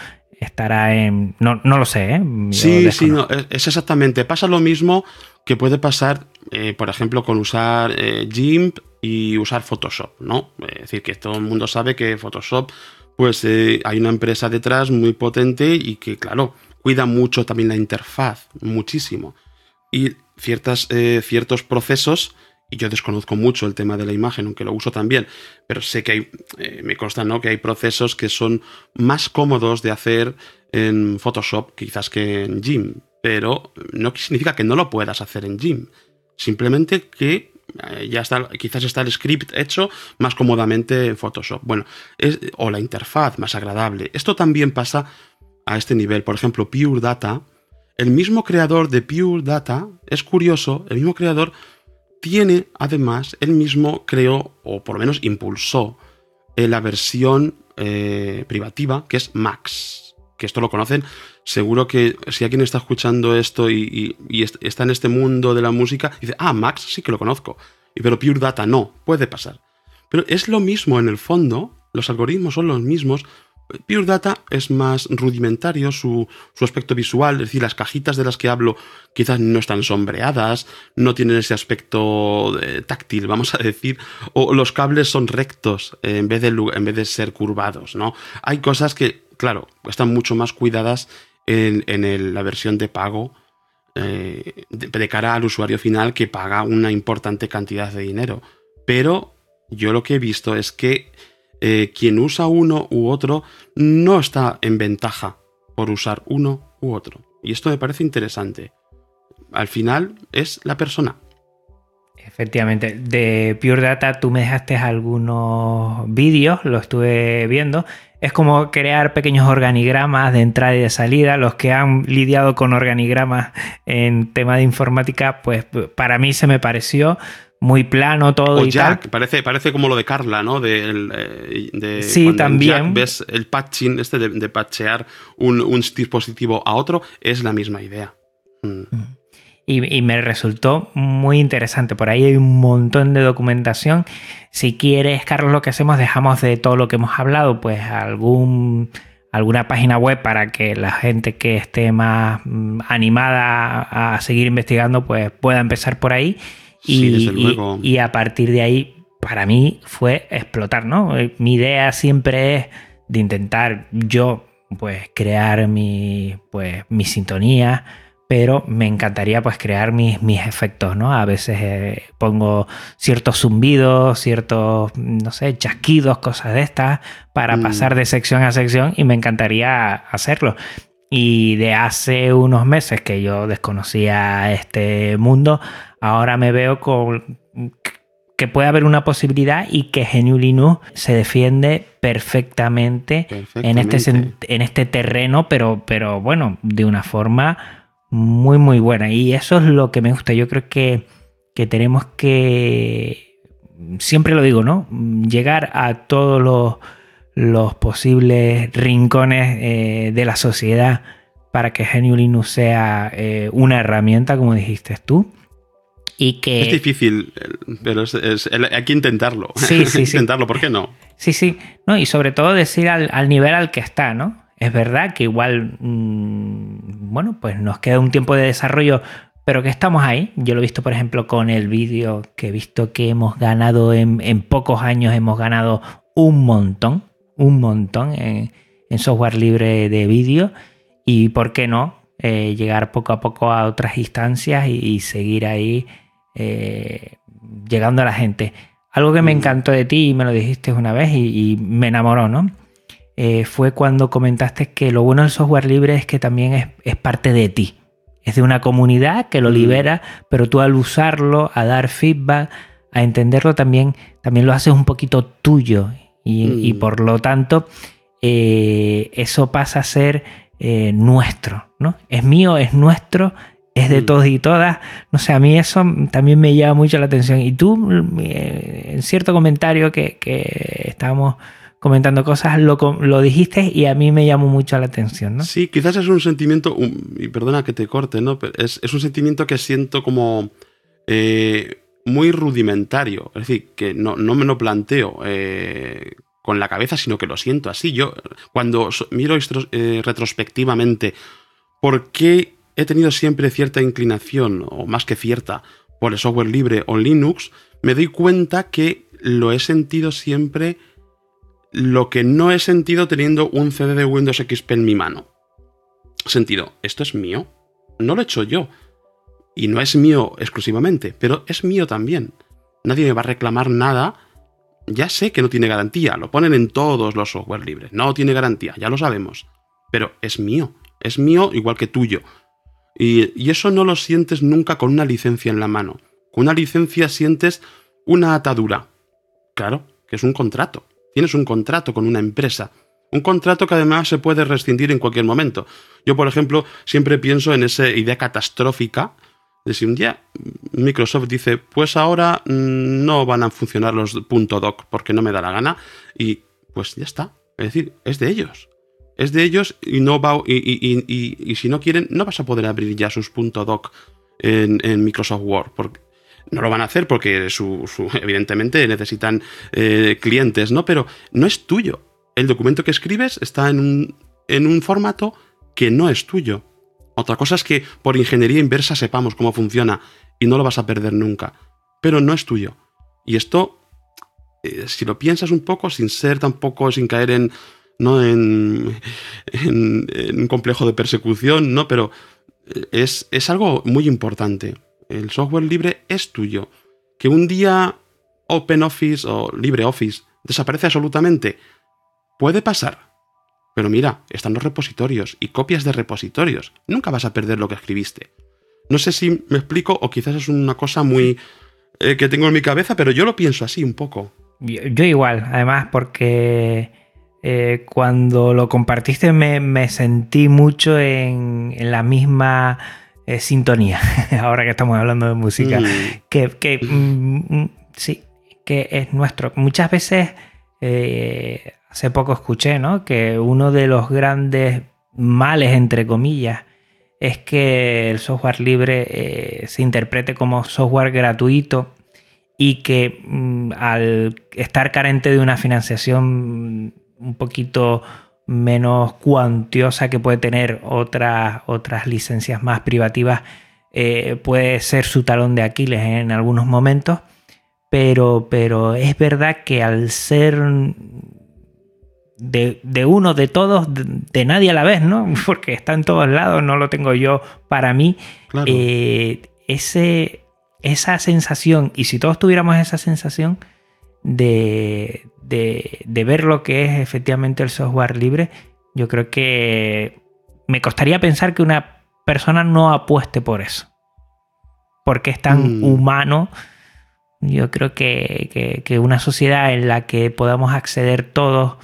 estará en... No, lo sé, ¿eh? sí, sí, no, es exactamente. Pasa lo mismo que puede pasar, eh, por ejemplo, con usar eh, GIMP y usar Photoshop, ¿no? Es decir, que todo el mundo sabe que Photoshop, pues eh, hay una empresa detrás muy potente y que, claro, cuida mucho también la interfaz, muchísimo. Y ciertas, ciertos procesos y yo desconozco mucho el tema de la imagen, aunque lo uso también, pero sé que hay, eh, me consta ¿no? que hay procesos que son más cómodos de hacer en Photoshop quizás que en GIMP, pero no significa que no lo puedas hacer en GIMP, simplemente que eh, ya está, quizás está el script hecho más cómodamente en Photoshop. Bueno, o la interfaz más agradable. Esto también pasa a este nivel. Por ejemplo, Pure Data, el mismo creador de Pure Data, es curioso, el mismo creador tiene además, él mismo creó, o por lo menos impulsó, eh, la versión eh, privativa, que es Max. Que esto lo conocen. Seguro que si alguien está escuchando esto y, está en este mundo de la música, dice, ah, Max sí que lo conozco. Pero Pure Data no, puede pasar. Pero es lo mismo en el fondo, los algoritmos son los mismos, Pure Data es más rudimentario su, aspecto visual, es decir, las cajitas de las que hablo quizás no están sombreadas, no tienen ese aspecto eh, táctil, vamos a decir, o los cables son rectos en, vez de, en vez de ser curvados, ¿no? Hay cosas que, claro, están mucho más cuidadas en, la versión de pago eh, de cara al usuario final que paga una importante cantidad de dinero. Pero yo lo que he visto es que eh, quien usa uno u otro no está en ventaja por usar uno u otro. Y esto me parece interesante. Al final es la persona. Efectivamente, de Pure Data tú me dejaste algunos vídeos, lo estuve viendo. Es como crear pequeños organigramas de entrada y de salida. Los que han lidiado con organigramas en tema de informática, pues para mí se me pareció muy plano todo o y Jack, Parece, parece como lo de Carla, ¿no? De, de sí, también. ves el patching, este de, de patchear un, dispositivo a otro, es la misma idea. Mm. Mm. y, me resultó muy interesante. Por ahí hay un montón de documentación. Si quieres, Carlos, lo que hacemos, dejamos de todo lo que hemos hablado, pues algún alguna página web para que la gente que esté más mm, animada a seguir investigando pues pueda empezar por ahí y, y, a partir de ahí para mí fue explotar, ¿no? Mi idea siempre es de intentar yo pues crear mi pues mi sintonía pero me encantaría pues crear mis, mis efectos, ¿no? A veces eh, pongo ciertos zumbidos, ciertos, no sé, chasquidos, cosas de estas, para mm. pasar de sección a sección y me encantaría hacerlo. Y de hace unos meses que yo desconocía este mundo, ahora me veo con que puede haber una posibilidad y que GNU Linux se defiende perfectamente, En, este, en este terreno, pero, pero bueno, de una forma muy, muy buena. Y eso es lo que me gusta. Yo creo que, tenemos que, siempre lo digo, ¿no? Llegar a todos los, posibles rincones eh, de la sociedad para que Linux sea eh, una herramienta, como dijiste tú. Y que... Es difícil, pero hay que intentarlo. Sí, sí, intentarlo, ¿por qué no? Sí, sí. No, y sobre todo decir al, al nivel al que está, ¿no? Es verdad que igual, mm, bueno, pues nos queda un tiempo de desarrollo, pero que estamos ahí. Yo lo he visto, por ejemplo, con el vídeo que he visto que hemos ganado en, pocos años, hemos ganado un montón, un montón en, software libre de vídeo. Y por qué no, eh, llegar poco a poco a otras instancias y, seguir ahí eh, llegando a la gente. Algo que me mm. encantó de ti y me lo dijiste una vez y me enamoró, ¿no? Eh, fue cuando comentaste que lo bueno del software libre es que también es, parte de ti. Es de una comunidad que lo mm. libera, pero tú al usarlo, a dar feedback, a entenderlo también, también lo haces un poquito tuyo. Y, mm. por lo tanto, eh, eso pasa a ser eh, nuestro, ¿no? Es mío, es nuestro, es de mm. todos y todas. No sé, a mí eso también me llama mucho la atención. Y tú, en cierto comentario que, que estábamos comentando cosas, lo, lo, dijiste y a mí me llamó mucho la atención, ¿no? Sí, quizás es un sentimiento, y perdona que te corte, ¿no? es, es un sentimiento que siento como eh, muy rudimentario, es decir, que no, no me lo planteo eh, con la cabeza, sino que lo siento así. Yo, cuando miro eh, retrospectivamente, ¿por qué he tenido siempre cierta inclinación, o más que cierta, por el software libre o Linux? Me doy cuenta que lo he sentido siempre lo que no he sentido teniendo un CD de Windows XP en mi mano. Sentido, esto es mío. No lo he hecho yo. Y no es mío exclusivamente, pero es mío también. Nadie me va a reclamar nada. Ya sé que no tiene garantía, lo ponen en todos los software libres. No tiene garantía, ya lo sabemos. Pero es mío, es mío igual que tuyo. Y, y eso no lo sientes nunca con una licencia en la mano. Con una licencia sientes una atadura. Claro, que es un contrato. Tienes un contrato con una empresa. Un contrato que además se puede rescindir en cualquier momento. Yo, por ejemplo, siempre pienso en esa idea catastrófica de si un día Microsoft dice, pues ahora mm, no van a funcionar los .doc porque no me da la gana y pues ya está. Es decir, es de ellos. Es de ellos y no va y, si no quieren no vas a poder abrir ya sus .doc en, en Microsoft Word porque no lo van a hacer porque su, evidentemente necesitan eh, clientes, ¿no? Pero no es tuyo. El documento que escribes está en un, en un formato que no es tuyo. Otra cosa es que por ingeniería inversa sepamos cómo funciona y no lo vas a perder nunca. Pero no es tuyo. Y esto, eh, si lo piensas un poco, sin ser tampoco, sin caer en, ¿no? en, en, un complejo de persecución, ¿no? Pero eh, es, es algo muy importante el software libre es tuyo. Que un día OpenOffice o LibreOffice desaparece absolutamente, puede pasar. Pero mira, están los repositorios y copias de repositorios. Nunca vas a perder lo que escribiste. No sé si me explico o quizás es una cosa muy eh, que tengo en mi cabeza, pero yo lo pienso así un poco. Yo, igual, además porque eh, cuando lo compartiste me, sentí mucho en la misma sintonía, ahora que estamos hablando de música, mm. que, mm, mm, sí, que es nuestro. Muchas veces, eh, hace poco escuché, ¿no? Que uno de los grandes males, entre comillas, es que el software libre eh, se interprete como software gratuito y que mm, al estar carente de una financiación un poquito menos cuantiosa que puede tener otras, otras licencias más privativas, eh, puede ser su talón de Aquiles en algunos momentos, pero, pero es verdad que al ser de, uno, de todos, de, nadie a la vez, ¿no? Porque está en todos lados, no lo tengo yo para mí. Eh, ese, esa sensación, y si todos tuviéramos esa sensación de, de, ver lo que es efectivamente el software libre, yo creo que me costaría pensar que una persona no apueste por eso. Porque es tan mm. humano. Yo creo que, que, una sociedad en la que podamos acceder todos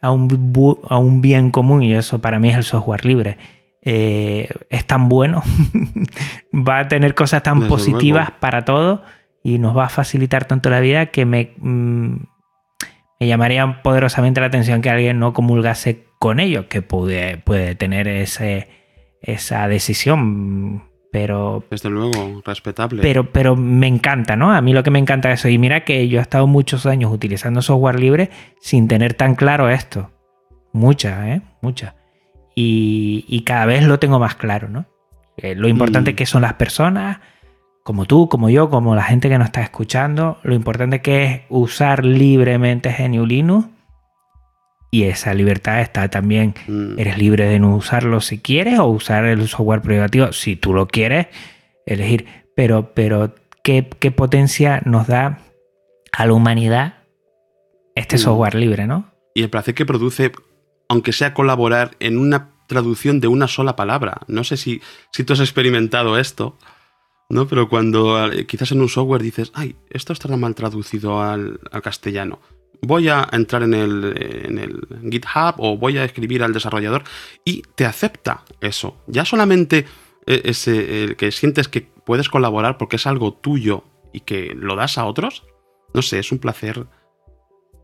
a un, a un bien común, y eso para mí es el software libre, eh, es tan bueno, va a tener cosas tan positivas para todos y nos va a facilitar tanto la vida que me, mm, me llamaría poderosamente la atención que alguien no comulgase con ello, que puede, puede tener ese, esa decisión. Pero. Desde luego, respetable. Pero, pero me encanta, ¿no? A mí lo que me encanta es eso. Y mira que yo he estado muchos años utilizando software libre sin tener tan claro esto. Muchas, ¿eh? Muchas. Y, cada vez lo tengo más claro, ¿no? Eh, lo importante mm. que son las personas, como tú, como yo, como la gente que nos está escuchando, lo importante que es usar libremente GNU Linux y esa libertad está también, mm. eres libre de no usarlo si quieres o usar el software privativo si tú lo quieres elegir, pero, pero ¿qué, potencia nos da a la humanidad este mm. software libre, ¿no? Y el placer que produce, aunque sea colaborar en una traducción de una sola palabra. No sé si, si tú has experimentado esto. ¿no? Pero cuando eh, quizás en un software dices, ay, esto está mal traducido al, castellano. Voy a entrar en el, GitHub o voy a escribir al desarrollador y te acepta eso. Ya solamente eh, ese, el que sientes que puedes colaborar porque es algo tuyo y que lo das a otros, no sé, es un placer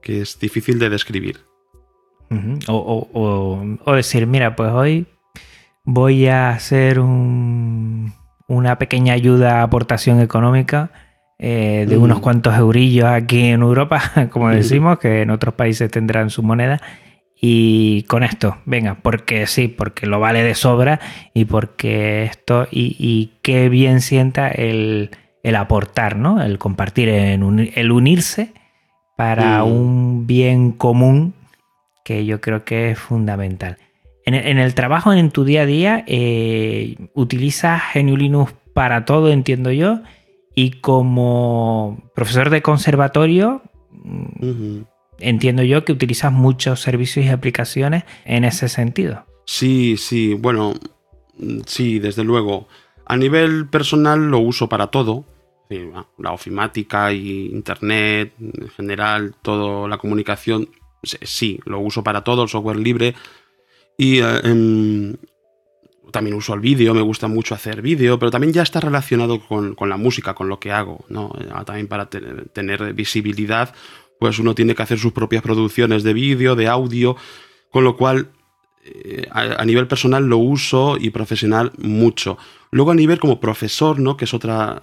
que es difícil de describir. o decir, mira, pues hoy voy a hacer un una pequeña ayuda, aportación económica eh, de unos cuantos eurillos aquí en Europa, como decimos, que en otros países tendrán su moneda. Y con esto, venga, porque sí, porque lo vale de sobra y porque esto, y, qué bien sienta el, aportar, ¿no? El compartir, el unirse para mm. un bien común que yo creo que es fundamental. En, el trabajo, en tu día a día, eh, utilizas GNU Linux para todo, entiendo yo. Y como profesor de conservatorio, entiendo yo que utilizas muchos servicios y aplicaciones en ese sentido. Sí, sí, bueno, sí, desde luego. A nivel personal lo uso para todo. La ofimática y internet, en general, toda la comunicación, sí, lo uso para todo, el software libre y eh, em, también uso el vídeo, me gusta mucho hacer vídeo, pero también ya está relacionado con, la música, con lo que hago, ¿no? Eh, también para tener visibilidad, pues uno tiene que hacer sus propias producciones de vídeo, de audio, con lo cual eh, a, nivel personal lo uso y profesional mucho. Luego a nivel como profesor, ¿no? Que es otra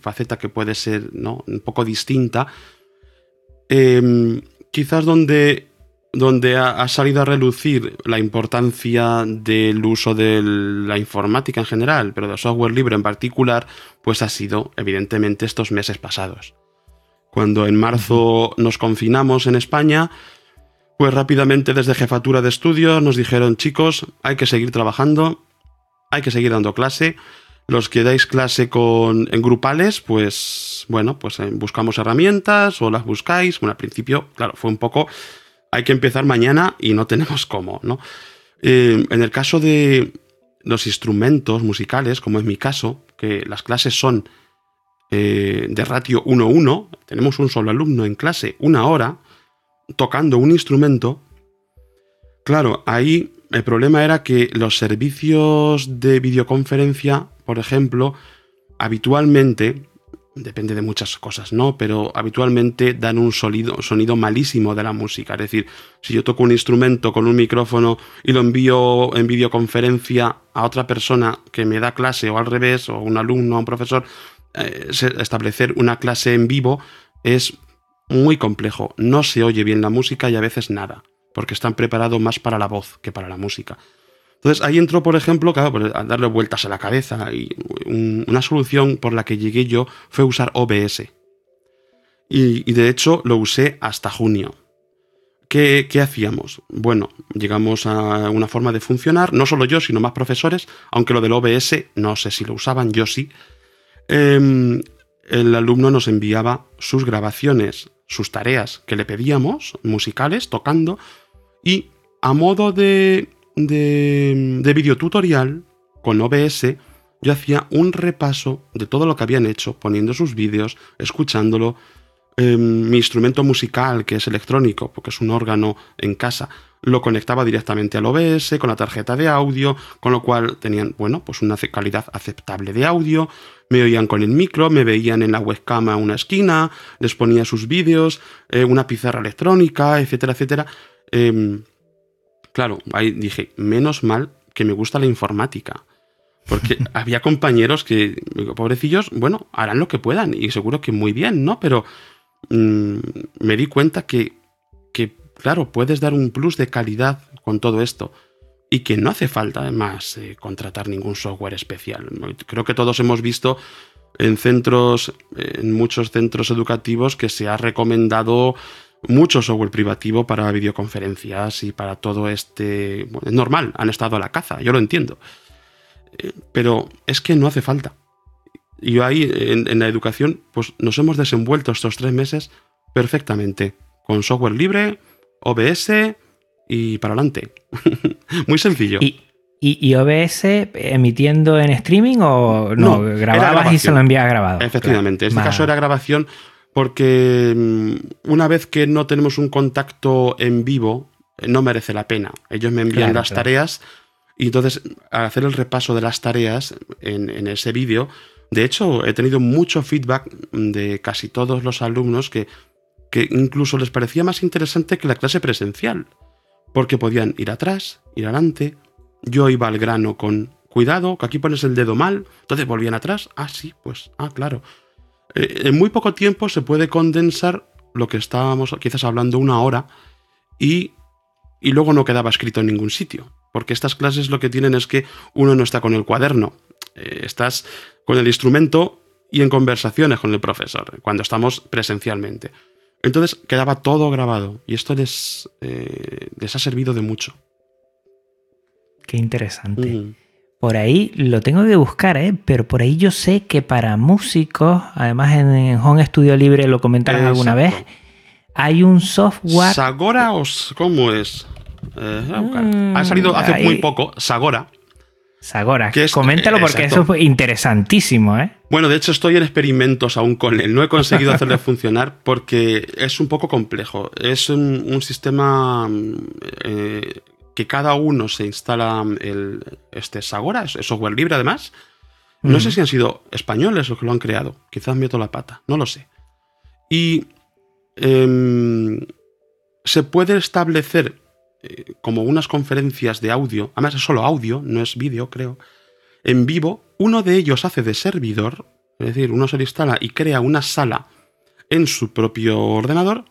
faceta que puede ser, ¿no? Un poco distinta. Em, quizás donde donde ha, salido a relucir la importancia del uso de la informática en general, pero del software libre en particular, pues ha sido evidentemente estos meses pasados. Cuando en marzo nos confinamos en España, pues rápidamente desde jefatura de estudios nos dijeron chicos, hay que seguir trabajando, hay que seguir dando clase. Los que dais clase con, en grupales, pues bueno, pues eh, buscamos herramientas o las buscáis. Bueno, al principio, claro, fue un poco hay que empezar mañana y no tenemos cómo, ¿no? Eh, en el caso de los instrumentos musicales, como es mi caso, que las clases son eh, de ratio 1-1, tenemos un solo alumno en clase una hora tocando un instrumento, claro, ahí el problema era que los servicios de videoconferencia, por ejemplo, habitualmente depende de muchas cosas, ¿no? Pero habitualmente dan un sonido, malísimo de la música. Es decir, si yo toco un instrumento con un micrófono y lo envío en videoconferencia a otra persona que me da clase o al revés, o un alumno o un profesor, eh, establecer una clase en vivo es muy complejo. No se oye bien la música y a veces nada, porque están preparados más para la voz que para la música. Entonces ahí entró, por ejemplo, claro, pues, a darle vueltas a la cabeza y una solución por la que llegué yo fue usar OBS. Y, de hecho lo usé hasta junio. ¿Qué, ¿Qué, hacíamos? Bueno, llegamos a una forma de funcionar, no solo yo, sino más profesores, aunque lo del OBS no sé si lo usaban, yo sí. Em, el alumno nos enviaba sus grabaciones, sus tareas que le pedíamos, musicales, tocando, y a modo de de, de videotutorial con OBS, yo hacía un repaso de todo lo que habían hecho, poniendo sus vídeos, escuchándolo. Em, mi instrumento musical, que es electrónico, porque es un órgano en casa, lo conectaba directamente al OBS con la tarjeta de audio, con lo cual tenían, bueno, pues una calidad aceptable de audio, me oían con el micro, me veían en la webcam a una esquina, les ponía sus vídeos, eh, una pizarra electrónica, etcétera, etcétera. Em, Claro, ahí dije, menos mal que me gusta la informática. Porque había compañeros que, pobrecillos, bueno, harán lo que puedan y seguro que muy bien, ¿no? Pero mm, me di cuenta que, que, claro, puedes dar un plus de calidad con todo esto y que no hace falta además eh, contratar ningún software especial. Creo que todos hemos visto en centros, en muchos centros educativos que se ha recomendado mucho software privativo para videoconferencias y para todo este... es normal, han estado a la caza, yo lo entiendo. Eh, pero es que no hace falta. Y yo ahí, en, la educación, pues nos hemos desenvuelto estos tres meses perfectamente. Con software libre, OBS y para adelante. Muy sencillo. ¿Y, y, OBS emitiendo en streaming o no? grababas y se lo envías grabado. Efectivamente. En este caso era grabación porque mm, una vez que no tenemos un contacto en vivo, eh, no merece la pena. Ellos me envían las tareas y entonces al hacer el repaso de las tareas en, ese vídeo, de hecho he tenido mucho feedback de casi todos los alumnos que, que incluso les parecía más interesante que la clase presencial, porque podían ir atrás, ir adelante, yo iba al grano con cuidado, que aquí pones el dedo mal, entonces volvían atrás, ah sí, pues, ah claro. Eh, en muy poco tiempo se puede condensar lo que estábamos quizás hablando una hora y, y luego no quedaba escrito en ningún sitio. Porque estas clases lo que tienen es que uno no está con el cuaderno, eh, estás con el instrumento y en conversaciones con el profesor, cuando estamos presencialmente. Entonces quedaba todo grabado y esto les, eh, les ha servido de mucho. Qué interesante. Por ahí lo tengo que buscar, ¿eh? pero por ahí yo sé que para músicos, además en, Home Studio Libre lo comentaron alguna vez, hay un software. ¿Sagora o cómo es? Eh, ha salido hace muy poco, Sagora. Sagora, que coméntalo porque eso es interesantísimo, ¿eh? Bueno, de hecho estoy en experimentos aún con él. No he conseguido hacerle funcionar porque es un poco complejo. Es un, sistema eh, que cada uno se instala el, este Sagora, es, software libre además. No sé si han sido españoles los que lo han creado. Quizás meto la pata, no lo sé. Y em, se puede establecer eh, como unas conferencias de audio, además es solo audio, no es vídeo, creo, en vivo. Uno de ellos hace de servidor, es decir, uno se lo instala y crea una sala en su propio ordenador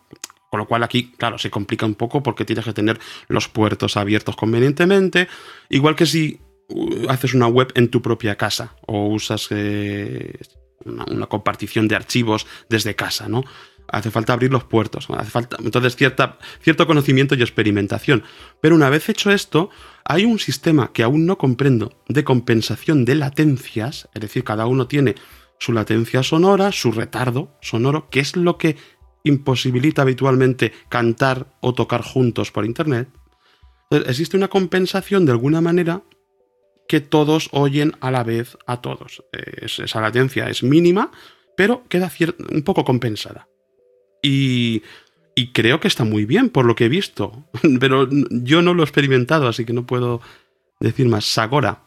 con lo cual aquí, claro, se complica un poco porque tienes que tener los puertos abiertos convenientemente. Igual que si uh, haces una web en tu propia casa o usas eh, una, compartición de archivos desde casa, ¿no? Hace falta abrir los puertos, hace falta entonces cierta, cierto conocimiento y experimentación. Pero una vez hecho esto, hay un sistema que aún no comprendo de compensación de latencias, es decir, cada uno tiene su latencia sonora, su retardo sonoro, que es lo que imposibilita habitualmente cantar o tocar juntos por Internet, existe una compensación de alguna manera que todos oyen a la vez a todos. esa latencia es mínima, pero queda un poco compensada. Y, creo que está muy bien por lo que he visto, pero yo no lo he experimentado, así que no puedo decir más. Sagora.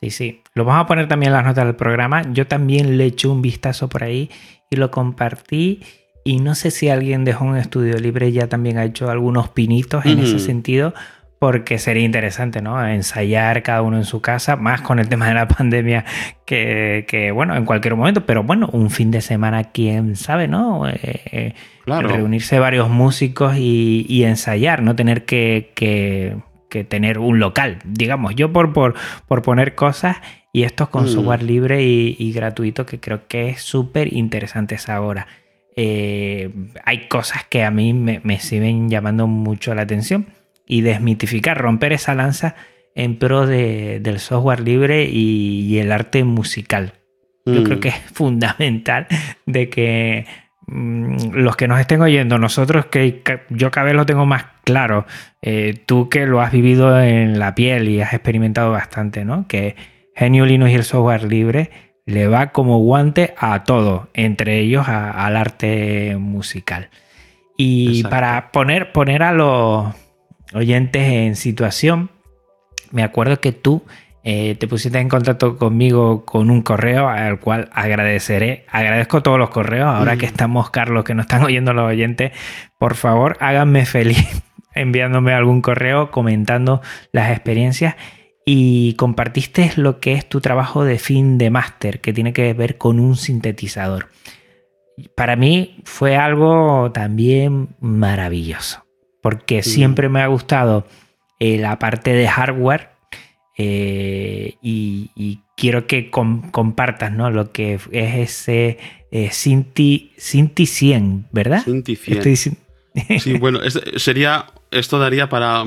Sí, sí. Lo vamos a poner también en las notas del programa. Yo también le eché un vistazo por ahí y lo compartí. Y no sé si alguien dejó un estudio libre ya también ha hecho algunos pinitos en ese sentido, porque sería interesante, ¿no? Ensayar cada uno en su casa, más con el tema de la pandemia, que, bueno, en cualquier momento, pero bueno, un fin de semana, quién sabe, ¿no? Eh, eh, reunirse varios músicos y, ensayar, no tener que, tener un local, digamos, yo por, por, por poner cosas y esto con mm. software libre y, gratuito, que creo que es súper interesante esa hora. Eh, hay cosas que a mí me, me siguen llamando mucho la atención y desmitificar, romper esa lanza en pro del software libre y, el arte musical. Yo creo mm. que es fundamental de que mm, los que nos estén oyendo, nosotros que yo cada vez lo tengo más claro, eh, tú que lo has vivido en la piel y has experimentado bastante, ¿no? Que Genio Linux y el software libre le va como guante a todo, entre ellos al arte musical. Y para poner, poner a los oyentes en situación, me acuerdo que tú eh, te pusiste en contacto conmigo con un correo al cual agradeceré. Agradezco todos los correos. Ahora que estamos, Carlos, que nos están oyendo los oyentes, por favor, háganme feliz enviándome algún correo comentando las experiencias y compartiste lo que es tu trabajo de fin de máster, que tiene que ver con un sintetizador. Para mí fue algo también maravilloso porque siempre me ha gustado eh, la parte de hardware eh, y, quiero que compartas ¿no? lo que es ese eh, Cinti, 100, ¿verdad? Cinti 100. Sí, bueno, sería, esto daría para,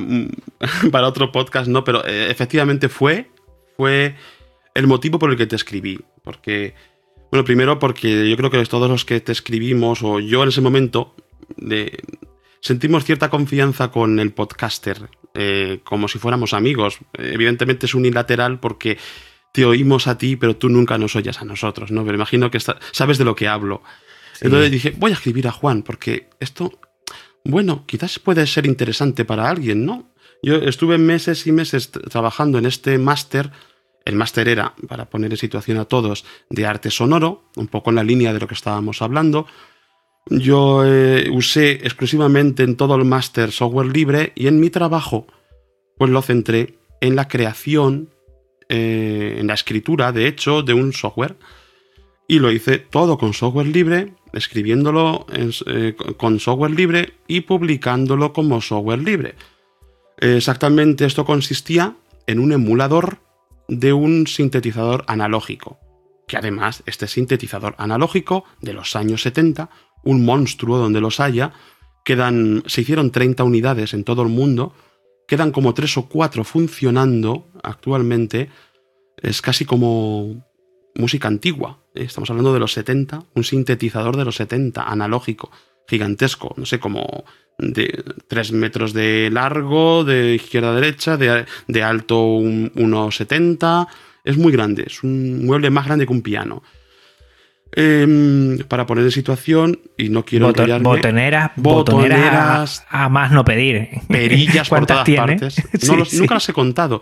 para otro podcast, ¿no? Pero efectivamente fue, fue el motivo por el que te escribí, porque... Bueno, primero porque yo creo que todos los que te escribimos, o yo en ese momento, de, sentimos cierta confianza con el podcaster, eh, como si fuéramos amigos. Evidentemente es unilateral porque te oímos a ti, pero tú nunca nos oyes a nosotros, ¿no? Pero imagino que sabes de lo que hablo. Entonces dije, voy a escribir a Juan, porque esto, bueno, quizás puede ser interesante para alguien, ¿no? Yo estuve meses y meses trabajando en este máster. El máster era, para poner en situación a todos, de arte sonoro, un poco en la línea de lo que estábamos hablando yo eh, usé exclusivamente en todo el máster software libre y en mi trabajo pues lo centré en la creación, eh, en la escritura, de hecho, de un software. Y lo hice todo con software libre, escribiéndolo eh, con software libre y publicándolo como software libre. Exactamente esto consistía en un emulador de un sintetizador analógico, que además este sintetizador analógico de los años 70 un monstruo donde los haya. Quedan, se hicieron 30 unidades en todo el mundo. Quedan como 3 o 4 funcionando actualmente. Es casi como música antigua. ¿eh? Estamos hablando de los 70, un sintetizador de los 70, analógico, gigantesco, no sé, como de 3 metros de largo, de izquierda a derecha, de, de alto 1,70. Es muy grande, es un mueble más grande que un piano. Em, para poner en situación, y no quiero botoneras, botoneras, a, más no pedir. Perillas por todas partes. Nunca las he contado.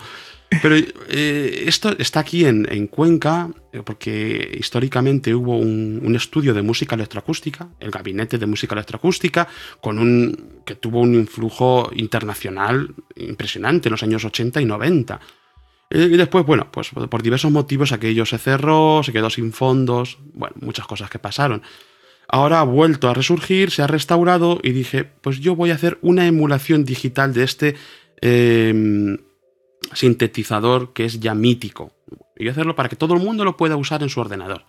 Pero eh, esto está aquí en, Cuenca, eh, porque históricamente hubo un, estudio de música electroacústica, el gabinete de música electroacústica, con un, que tuvo un influjo internacional impresionante en los años 80 y 90. Y después, bueno, pues por diversos motivos aquello se cerró, se quedó sin fondos, bueno, muchas cosas que pasaron. Ahora ha vuelto a resurgir, se ha restaurado y dije, pues yo voy a hacer una emulación digital de este em, sintetizador que es ya mítico. Y hacerlo para que todo el mundo lo pueda usar en su ordenador.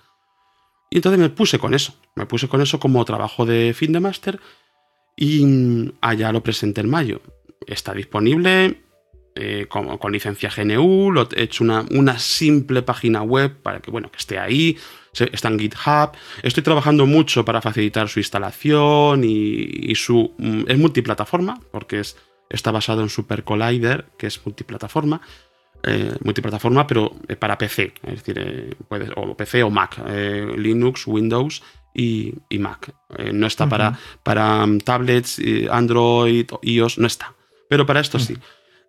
Y entonces me puse con eso, me puse con eso como trabajo de fin de máster y allá lo presenté en mayo. Está disponible, eh, con, licencia GNU, lo he hecho una, una, simple página web para que, bueno, que esté ahí, está en GitHub. Estoy trabajando mucho para facilitar su instalación y, su... Mm, es multiplataforma, porque es, está basado en Super Collider, que es multiplataforma. Eh, multiplataforma, pero eh, para PC, es decir, puede, o PC o Mac, Linux, Windows y, Mac. no está para, para mm, tablets, Android, iOS, no está. Pero para esto sí.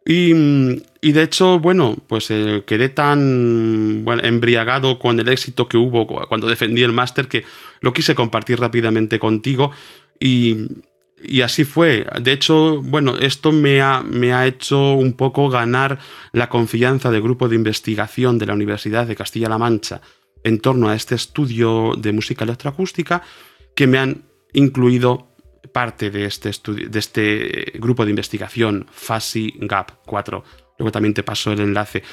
Y, de hecho, bueno, pues eh, quedé tan embriagado con el éxito que hubo cuando defendí el máster que lo quise compartir rápidamente contigo y, así fue. De hecho, bueno, esto me ha, me ha hecho un poco ganar la confianza del grupo de investigación de la Universidad de Castilla-La Mancha en torno a este estudio de música electroacústica que me han incluido parte de este, de este grupo de investigación, FASI GAP 4. Luego también te paso el enlace.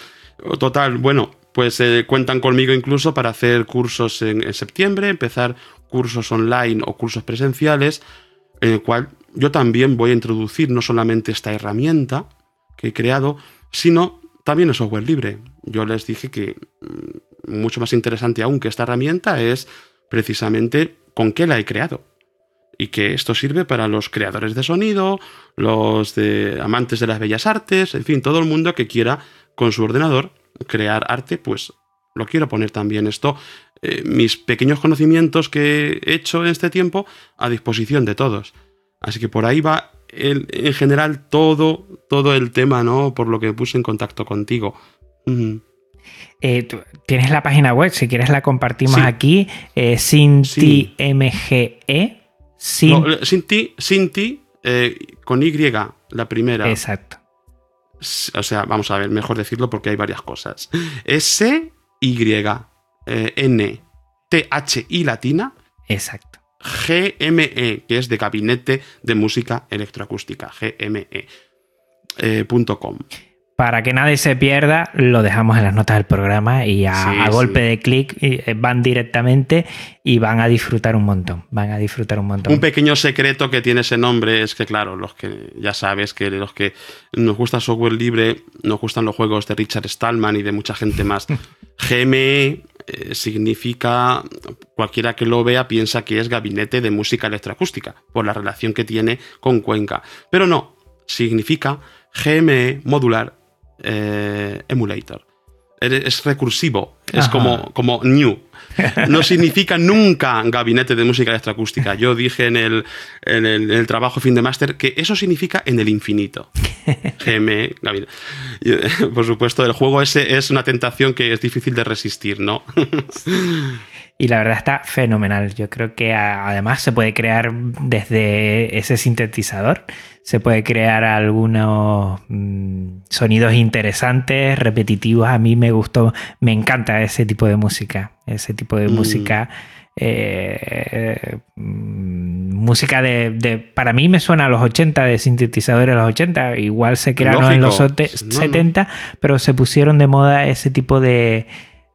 Total, bueno, pues eh, cuentan conmigo incluso para hacer cursos en, septiembre, empezar cursos online o cursos presenciales, en el cual yo también voy a introducir no solamente esta herramienta que he creado, sino también el software libre. Yo les dije que mm, mucho más interesante aún que esta herramienta es precisamente con qué la he creado y que esto sirve para los creadores de sonido, los de amantes de las bellas artes, en fin, todo el mundo que quiera con su ordenador crear arte, pues lo quiero poner también esto, eh, mis pequeños conocimientos que he hecho en este tiempo a disposición de todos. Así que por ahí va en general todo, todo el tema, ¿no? Por lo que puse en contacto contigo. Eh, tienes la página web, si quieres la compartimos aquí, eh, SintiMGE. Sinti, Sinti eh, con Y, la primera. Exacto. O sea, vamos a ver, mejor decirlo porque hay varias cosas. S, Y, eh, N, T, H, I latina. Exacto. GME, que es de Gabinete de Música Electroacústica, gme.com. Eh, para que nadie se pierda, lo dejamos en las notas del programa y a, golpe de clic eh, van directamente y van a disfrutar un montón. Van a disfrutar un montón. Un pequeño secreto que tiene ese nombre es que, claro, los que ya sabes que los que nos gusta software libre, nos gustan los juegos de Richard Stallman y de mucha gente más. GME eh, significa, cualquiera que lo vea piensa que es Gabinete de Música Electroacústica, por la relación que tiene con Cuenca. Pero no, significa GME modular eh, emulator. Es recursivo, es como, como new. No significa nunca gabinete de música extraacústica. Yo dije en el, en el, trabajo fin de máster que eso significa en el infinito. GM, gabinete. Por supuesto, el juego ese es una tentación que es difícil de resistir, ¿no? Y la verdad está fenomenal. Yo creo que además se puede crear desde ese sintetizador, se puede crear algunos mm, sonidos interesantes, repetitivos. A mí me gustó, me encanta ese tipo de música. Ese tipo de mm. música. Eh, mm, música de, Para mí me suena a los 80, de sintetizadores a los 80. Igual se crearon en los 70, pero se pusieron de moda ese tipo de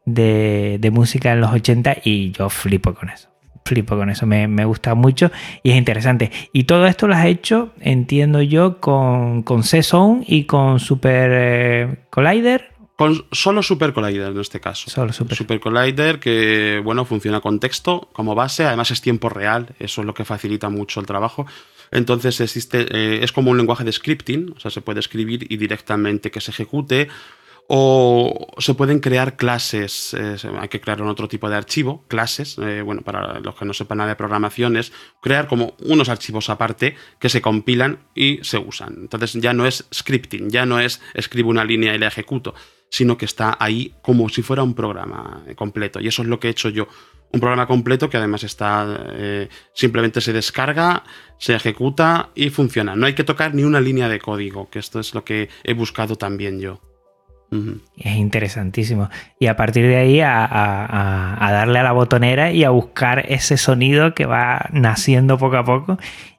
de, música en los 80 y yo flipo con eso. Flipo con eso, me, gusta mucho y es interesante. Y todo esto lo has hecho, entiendo yo, con, con C-Zone y con Super eh, Collider. Con solo Super Collider en este caso. Solo Super. Super Collider que, bueno, funciona con texto como base, además es tiempo real, eso es lo que facilita mucho el trabajo. Entonces existe, eh, es como un lenguaje de scripting, o sea, se puede escribir y directamente que se ejecute o se pueden crear clases, eh, hay que crear un otro tipo de archivo, clases, eh, bueno, para los que no sepan nada de programación, es crear como unos archivos aparte que se compilan y se usan. Entonces ya no es scripting, ya no es escribo una línea y la ejecuto, sino que está ahí como si fuera un programa completo. Y eso es lo que he hecho yo. Un programa completo que además está eh, simplemente se descarga, se ejecuta y funciona. No hay que tocar ni una línea de código, que esto es lo que he buscado también yo. Es interesantísimo. Y a partir de ahí a, darle a la botonera y a buscar ese sonido que va naciendo poco a poco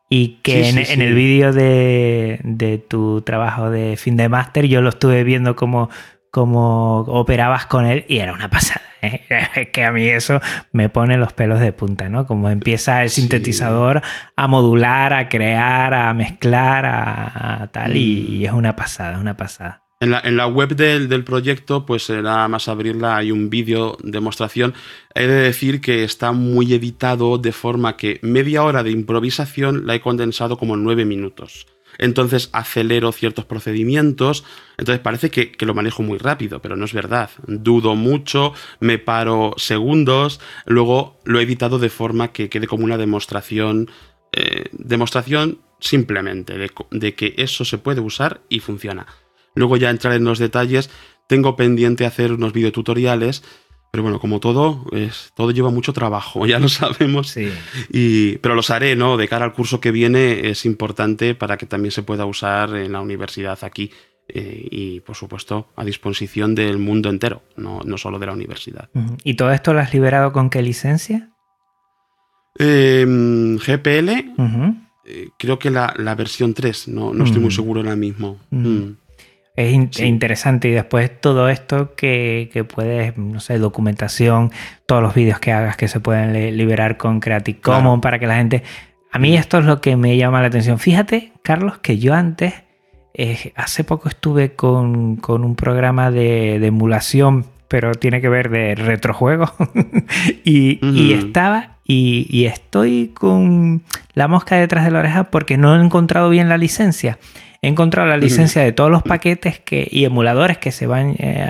y que en, el vídeo de, tu trabajo de fin de máster yo lo estuve viendo como, como operabas con él y era una pasada. ¿eh? Es que a mí eso me pone los pelos de punta, ¿no? Como empieza el sintetizador a modular, a crear, a mezclar, a, tal, y, es una pasada, una pasada. En la, web del, proyecto, pues nada más abrirla, hay un vídeo demostración. He de decir que está muy editado de forma que media hora de improvisación la he condensado como nueve minutos. Entonces acelero ciertos procedimientos. Entonces parece que, lo manejo muy rápido, pero no es verdad. Dudo mucho, me paro segundos. Luego lo he editado de forma que quede como una demostración. Eh, demostración simplemente de que eso se puede usar y funciona. Luego ya entrar en los detalles. Tengo pendiente hacer unos videotutoriales, pero bueno, como todo, es, todo lleva mucho trabajo, ya lo sabemos. Sí. Y, pero los haré, ¿no? De cara al curso que viene es importante para que también se pueda usar en la universidad aquí. eh, y por supuesto a disposición del mundo entero, no, no solo de la universidad. ¿Y todo esto lo has liberado con qué licencia? Eh, GPL, eh, creo que la, la versión 3, no, no estoy muy Mm. seguro ahora mismo. Mm. Es in- Sí. interesante y después todo esto que, que puedes, no sé, documentación, todos los vídeos que hagas que se pueden li- liberar con Creative Claro. Commons para que la gente... A mí esto es lo que me llama la atención. Fíjate, Carlos, que yo antes, eh, hace poco estuve con, con un programa de, de emulación, pero tiene que ver de retrojuegos, y, estaba y, y estoy con la mosca detrás de la oreja porque no he encontrado bien la licencia. He encontrado la licencia de todos los paquetes que, y emuladores que se van eh,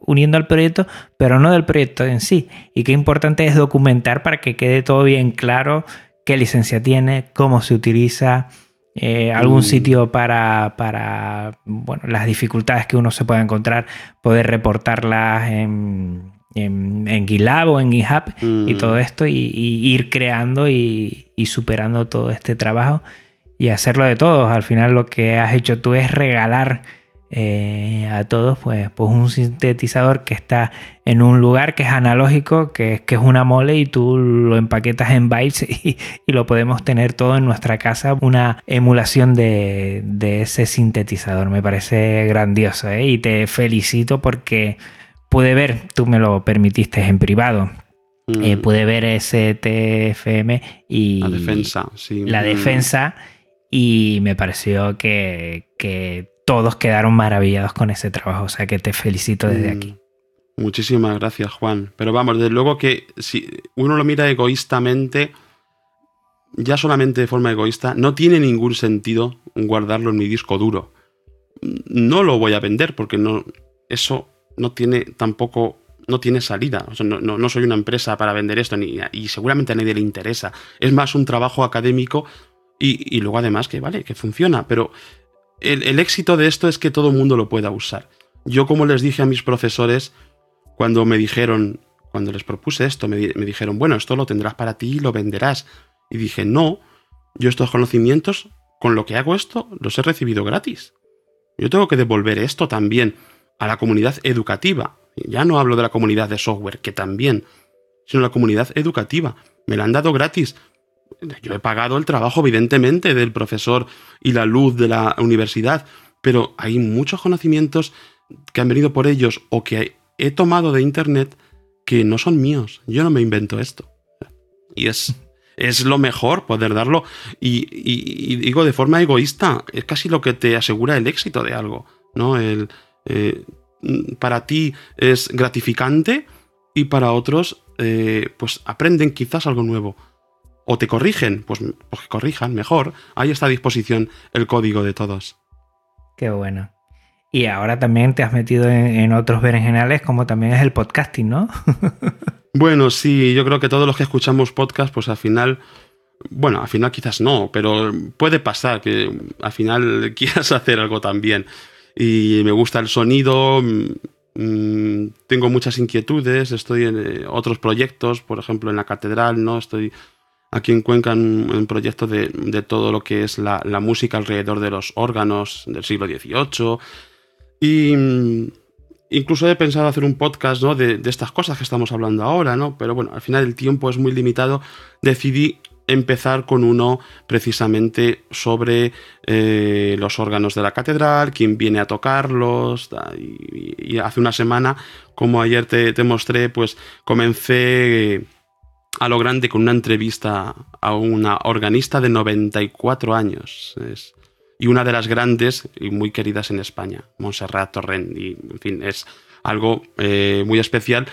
uniendo al proyecto, pero no del proyecto en sí. Y qué importante es documentar para que quede todo bien claro qué licencia tiene, cómo se utiliza, eh, algún Mm. sitio para, para bueno, las dificultades que uno se pueda encontrar, poder reportarlas en, en, en GitLab o en GitHub y Mm. todo esto y, y ir creando y, y superando todo este trabajo y hacerlo de todos. Al final lo que has hecho tú es regalar eh, a todos pues, pues un sintetizador que está en un lugar que es analógico, que, es- que es una mole y tú lo empaquetas en bytes y, y lo podemos tener todo en nuestra casa, una emulación de, de ese sintetizador. Me parece grandioso ¿eh? y te felicito porque pude ver, tú me lo permitiste en privado, Mm. eh, pude ver ese TFM y la defensa, sí. la Mm. defensa y me pareció que, que todos quedaron maravillados con ese trabajo. O sea que te felicito desde Mm. aquí. Muchísimas gracias, Juan. Pero vamos, desde luego que si uno lo mira egoístamente, ya solamente de forma egoísta, no tiene ningún sentido guardarlo en mi disco duro. No lo voy a vender porque no, eso no tiene tampoco, no tiene salida. No, no- no soy una empresa para vender esto ni, y seguramente a nadie le interesa. Es más un trabajo académico y, y luego además que vale, que funciona. Pero el, el éxito de esto es que todo el mundo lo pueda usar. Yo como les dije a mis profesores, cuando me dijeron, cuando les propuse esto, me, me dijeron, bueno, esto lo tendrás para ti y lo venderás. Y dije, no, yo estos conocimientos, con lo que hago esto, los he recibido gratis. Yo tengo que devolver esto también a la comunidad educativa. Ya no hablo de la comunidad de software, que también, sino la comunidad educativa. Me la han dado gratis. Yo he pagado el trabajo, evidentemente, del profesor y la luz de la universidad, pero hay muchos conocimientos que han venido por ellos o que he tomado de internet que no son míos. Yo no me invento esto. Y es, es lo mejor poder darlo. Y, y- y digo de forma egoísta, es casi lo que te asegura el éxito de algo. ¿no? El, eh, para ti es gratificante y para otros, eh, pues aprenden quizás algo nuevo. O te corrigen, pues, pues que corrijan, mejor. Ahí está a disposición el código de todos. Qué bueno. Y ahora también te has metido en, en otros berenjenales como también es el podcasting, ¿no? Bueno, sí, yo creo que todos los que escuchamos podcast, pues al final, bueno, al final quizás no, pero puede pasar que al final quieras hacer algo también. Y me gusta el sonido, mm, mm, tengo muchas inquietudes, estoy en eh, otros proyectos, por ejemplo en la catedral, ¿no? Estoy aquí en Cuenca en un proyecto de, de todo lo que es la, la música alrededor de los órganos del siglo XVIII. Y mm, incluso he pensado hacer un podcast ¿no? de, de estas cosas que estamos hablando ahora, ¿no? Pero bueno, al final el tiempo es muy limitado. Decidí empezar con uno precisamente sobre eh, los órganos de la catedral, quién viene a tocarlos. Y, hace una semana, como ayer te, te mostré, pues comencé a lo grande con una entrevista a una organista de 94 años. Y una de las grandes y muy queridas en España, Montserrat Torrent. Y, en fin, es algo eh, muy especial.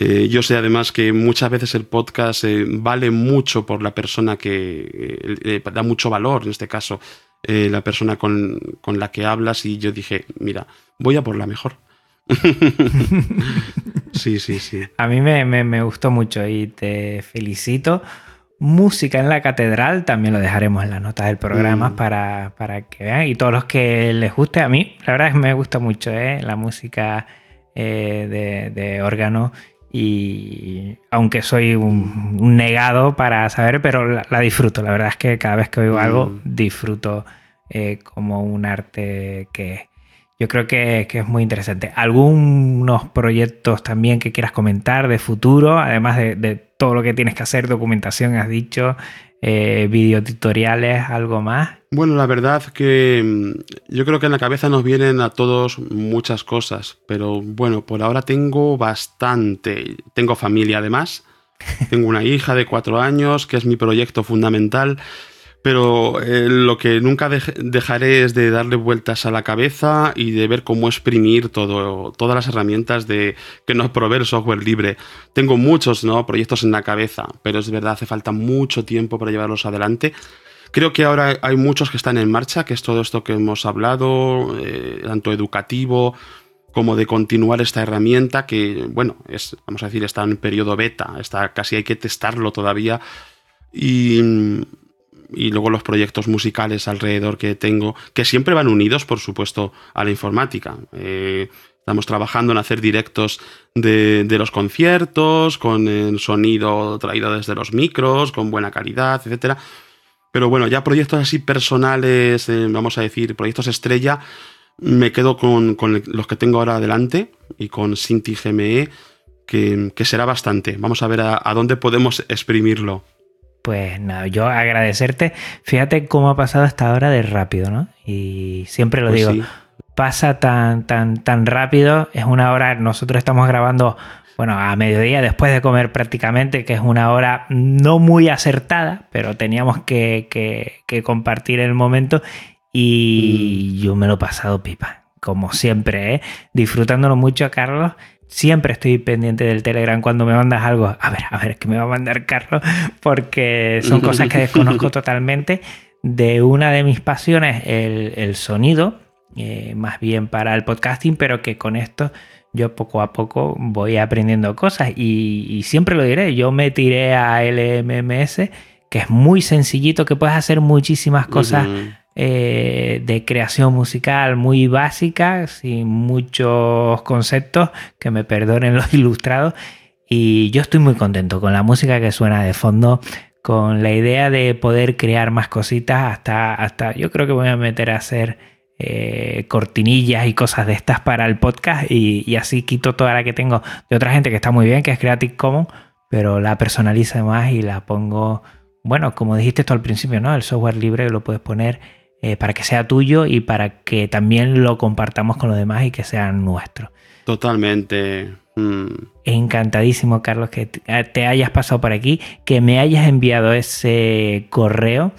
Eh, yo sé además que muchas veces el podcast eh, vale mucho por la persona que eh, da mucho valor, en este caso, la persona con, con la que hablas. Y yo dije, mira, voy a por la mejor. sí, sí, sí. A mí me, me- me gustó mucho y te felicito música en la catedral, también lo dejaremos en las notas del programa Mm. para, para que vean. Y todos los que les guste, a mí, la verdad es que me gusta mucho ¿eh? la música eh, de, de órgano. Y aunque soy un, un negado para saber, pero la, la disfruto. La verdad es que cada vez que oigo algo, Mm. disfruto eh, como un arte que yo creo que, que es muy interesante. ¿Algunos proyectos también que quieras comentar de futuro? Además de, de todo lo que tienes que hacer, documentación, has dicho, eh, videotutoriales, algo más. Bueno, la verdad que mm, yo creo que en la cabeza nos vienen a todos muchas cosas, pero bueno, por ahora tengo bastante. Tengo familia además, tengo una hija de cuatro años, que es mi proyecto fundamental, pero eh, lo que nunca dej- dejaré es de darle vueltas a la cabeza y de ver cómo exprimir todo, todas las herramientas de, que nos provee el software libre. Tengo muchos ¿no? proyectos en la cabeza, pero es verdad, hace falta mucho tiempo para llevarlos adelante. Creo que ahora hay muchos que están en marcha, que es todo esto que hemos hablado, eh, tanto educativo como de continuar esta herramienta que, bueno, es, vamos a decir, está en periodo beta, está casi hay que testarlo todavía. Y, y luego los proyectos musicales alrededor que tengo, que siempre van unidos, por supuesto, a la informática. Eh, estamos trabajando en hacer directos de, de los conciertos, con el sonido traído desde los micros, con buena calidad, etcétera. Pero bueno, ya proyectos así personales, eh, vamos a decir, proyectos estrella, me quedo con, con los que tengo ahora adelante y con Sinti GME, que, que será bastante. Vamos a ver a, a dónde podemos exprimirlo. Pues nada, yo agradecerte. Fíjate cómo ha pasado esta hora de rápido, ¿no? Y siempre lo Pues digo, sí. pasa tan, tan, tan rápido. Es una hora, nosotros estamos grabando, bueno, a mediodía, después de comer prácticamente, que es una hora no muy acertada, pero teníamos que, que- que compartir el momento. Y yo me lo he pasado pipa, como siempre, ¿eh? disfrutándolo mucho, Carlos. Siempre estoy pendiente del Telegram cuando me mandas algo. A ver, a ver, ¿qué me va a mandar Carlos? Porque son cosas que desconozco totalmente. De una de mis pasiones, el, el sonido, eh, más bien para el podcasting, pero que con esto yo poco a poco voy aprendiendo cosas. Y, y siempre lo diré, yo me tiré a LMMS, que es muy sencillito, que puedes hacer muchísimas cosas eh, de creación musical muy básica, sin muchos conceptos, que me perdonen los ilustrados. Y yo estoy muy contento con la música que suena de fondo, con la idea de poder crear más cositas, hasta, hasta yo creo que voy a meter a hacer eh, cortinillas y cosas de estas para el podcast y, y así quito toda la que tengo de otra gente que está muy bien, que es Creative Commons, pero la personalizo más y la pongo, bueno, como dijiste tú al principio, ¿no? El software libre lo puedes poner eh, para que sea tuyo y para que también lo compartamos con los demás y que sea nuestro. Totalmente. Mm. Encantadísimo, Carlos, que te te hayas pasado por aquí, que me hayas enviado ese correo,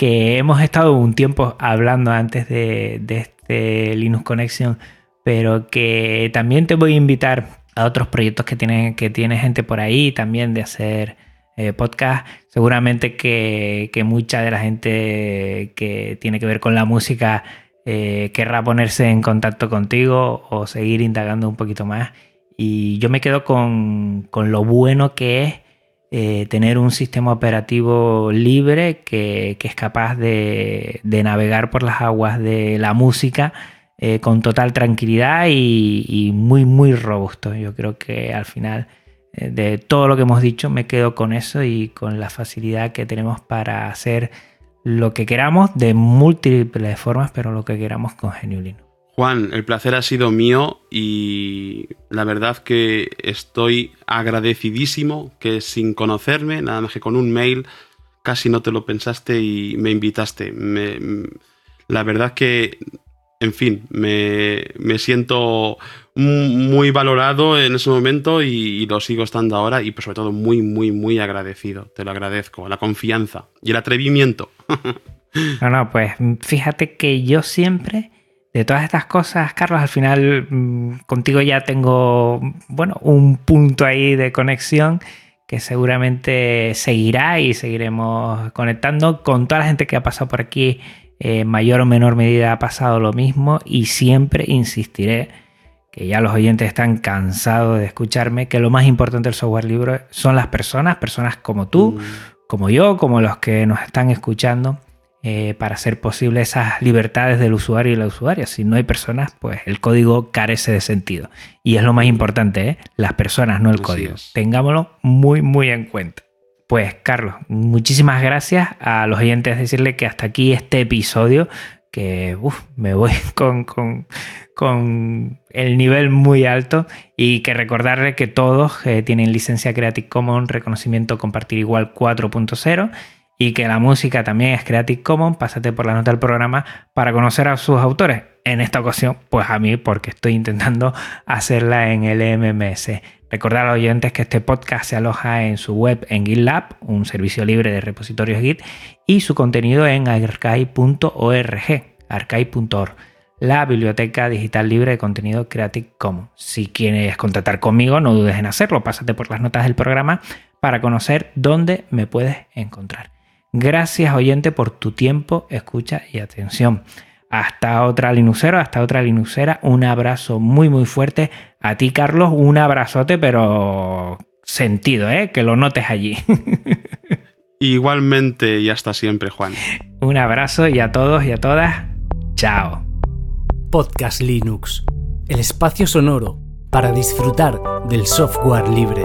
que hemos estado un tiempo hablando antes de, este Linux Connection, pero que también te voy a invitar a otros proyectos que tiene, que tiene gente por ahí, también de hacer eh, podcast. Seguramente que, que mucha de la gente que tiene que ver con la música eh, querrá ponerse en contacto contigo o seguir indagando un poquito más. Y yo me quedo con, con lo bueno que es eh, tener un sistema operativo libre que, es capaz de, navegar por las aguas de la música eh, con total tranquilidad y, muy, muy robusto. Yo creo que al final eh, de todo lo que hemos dicho me quedo con eso y con la facilidad que tenemos para hacer lo que queramos de múltiples formas, pero lo que queramos con GNU. Juan, el placer ha sido mío y la verdad que estoy agradecidísimo que sin conocerme, nada más que con un mail, casi no te lo pensaste y me invitaste. La verdad que, en fin, me, me siento mu- muy valorado en ese momento y, y lo sigo estando ahora y pues, sobre todo muy, muy, muy agradecido. Te lo agradezco, la confianza y el atrevimiento. No, no, pues fíjate que yo siempre, de todas estas cosas, Carlos, al final mm, contigo ya tengo, bueno, un punto ahí de conexión que seguramente seguirá y seguiremos conectando con toda la gente que ha pasado por aquí. En mayor o menor medida ha pasado lo mismo y siempre insistiré que ya los oyentes están cansados de escucharme, que lo más importante del software libre son las personas, personas como tú, como yo, como los que nos están escuchando, eh, para hacer posible esas libertades del usuario y la usuaria. Si no hay personas, pues el código carece de sentido. Y es lo más importante, ¿eh? las personas, no el código. Tengámoslo muy, muy en cuenta. Pues Carlos, muchísimas gracias a los oyentes. Decirle que hasta aquí este episodio, que me voy con, con, con, el nivel muy alto y que recordarle que todos eh, tienen licencia Creative Commons, reconocimiento compartir igual 4.0 y que la música también es Creative Commons, pásate por la nota del programa para conocer a sus autores. En esta ocasión, pues a mí, porque estoy intentando hacerla en el MMS. Recordar a los oyentes que este podcast se aloja en su web en GitLab, un servicio libre de repositorios Git, y su contenido en archive.org, archive.org, la biblioteca digital libre de contenido Creative Commons. Si quieres contactar conmigo, no dudes en hacerlo, pásate por las notas del programa para conocer dónde me puedes encontrar. Gracias oyente por tu tiempo, escucha y atención. Hasta otra Linuxero, hasta otra Linuxera. Un abrazo muy muy fuerte. A ti Carlos, un abrazote pero sentido, ¿eh? que lo notes allí. Igualmente y hasta siempre, Juan. Un abrazo y a todos y a todas. Chao. Podcast Linux, el espacio sonoro para disfrutar del software libre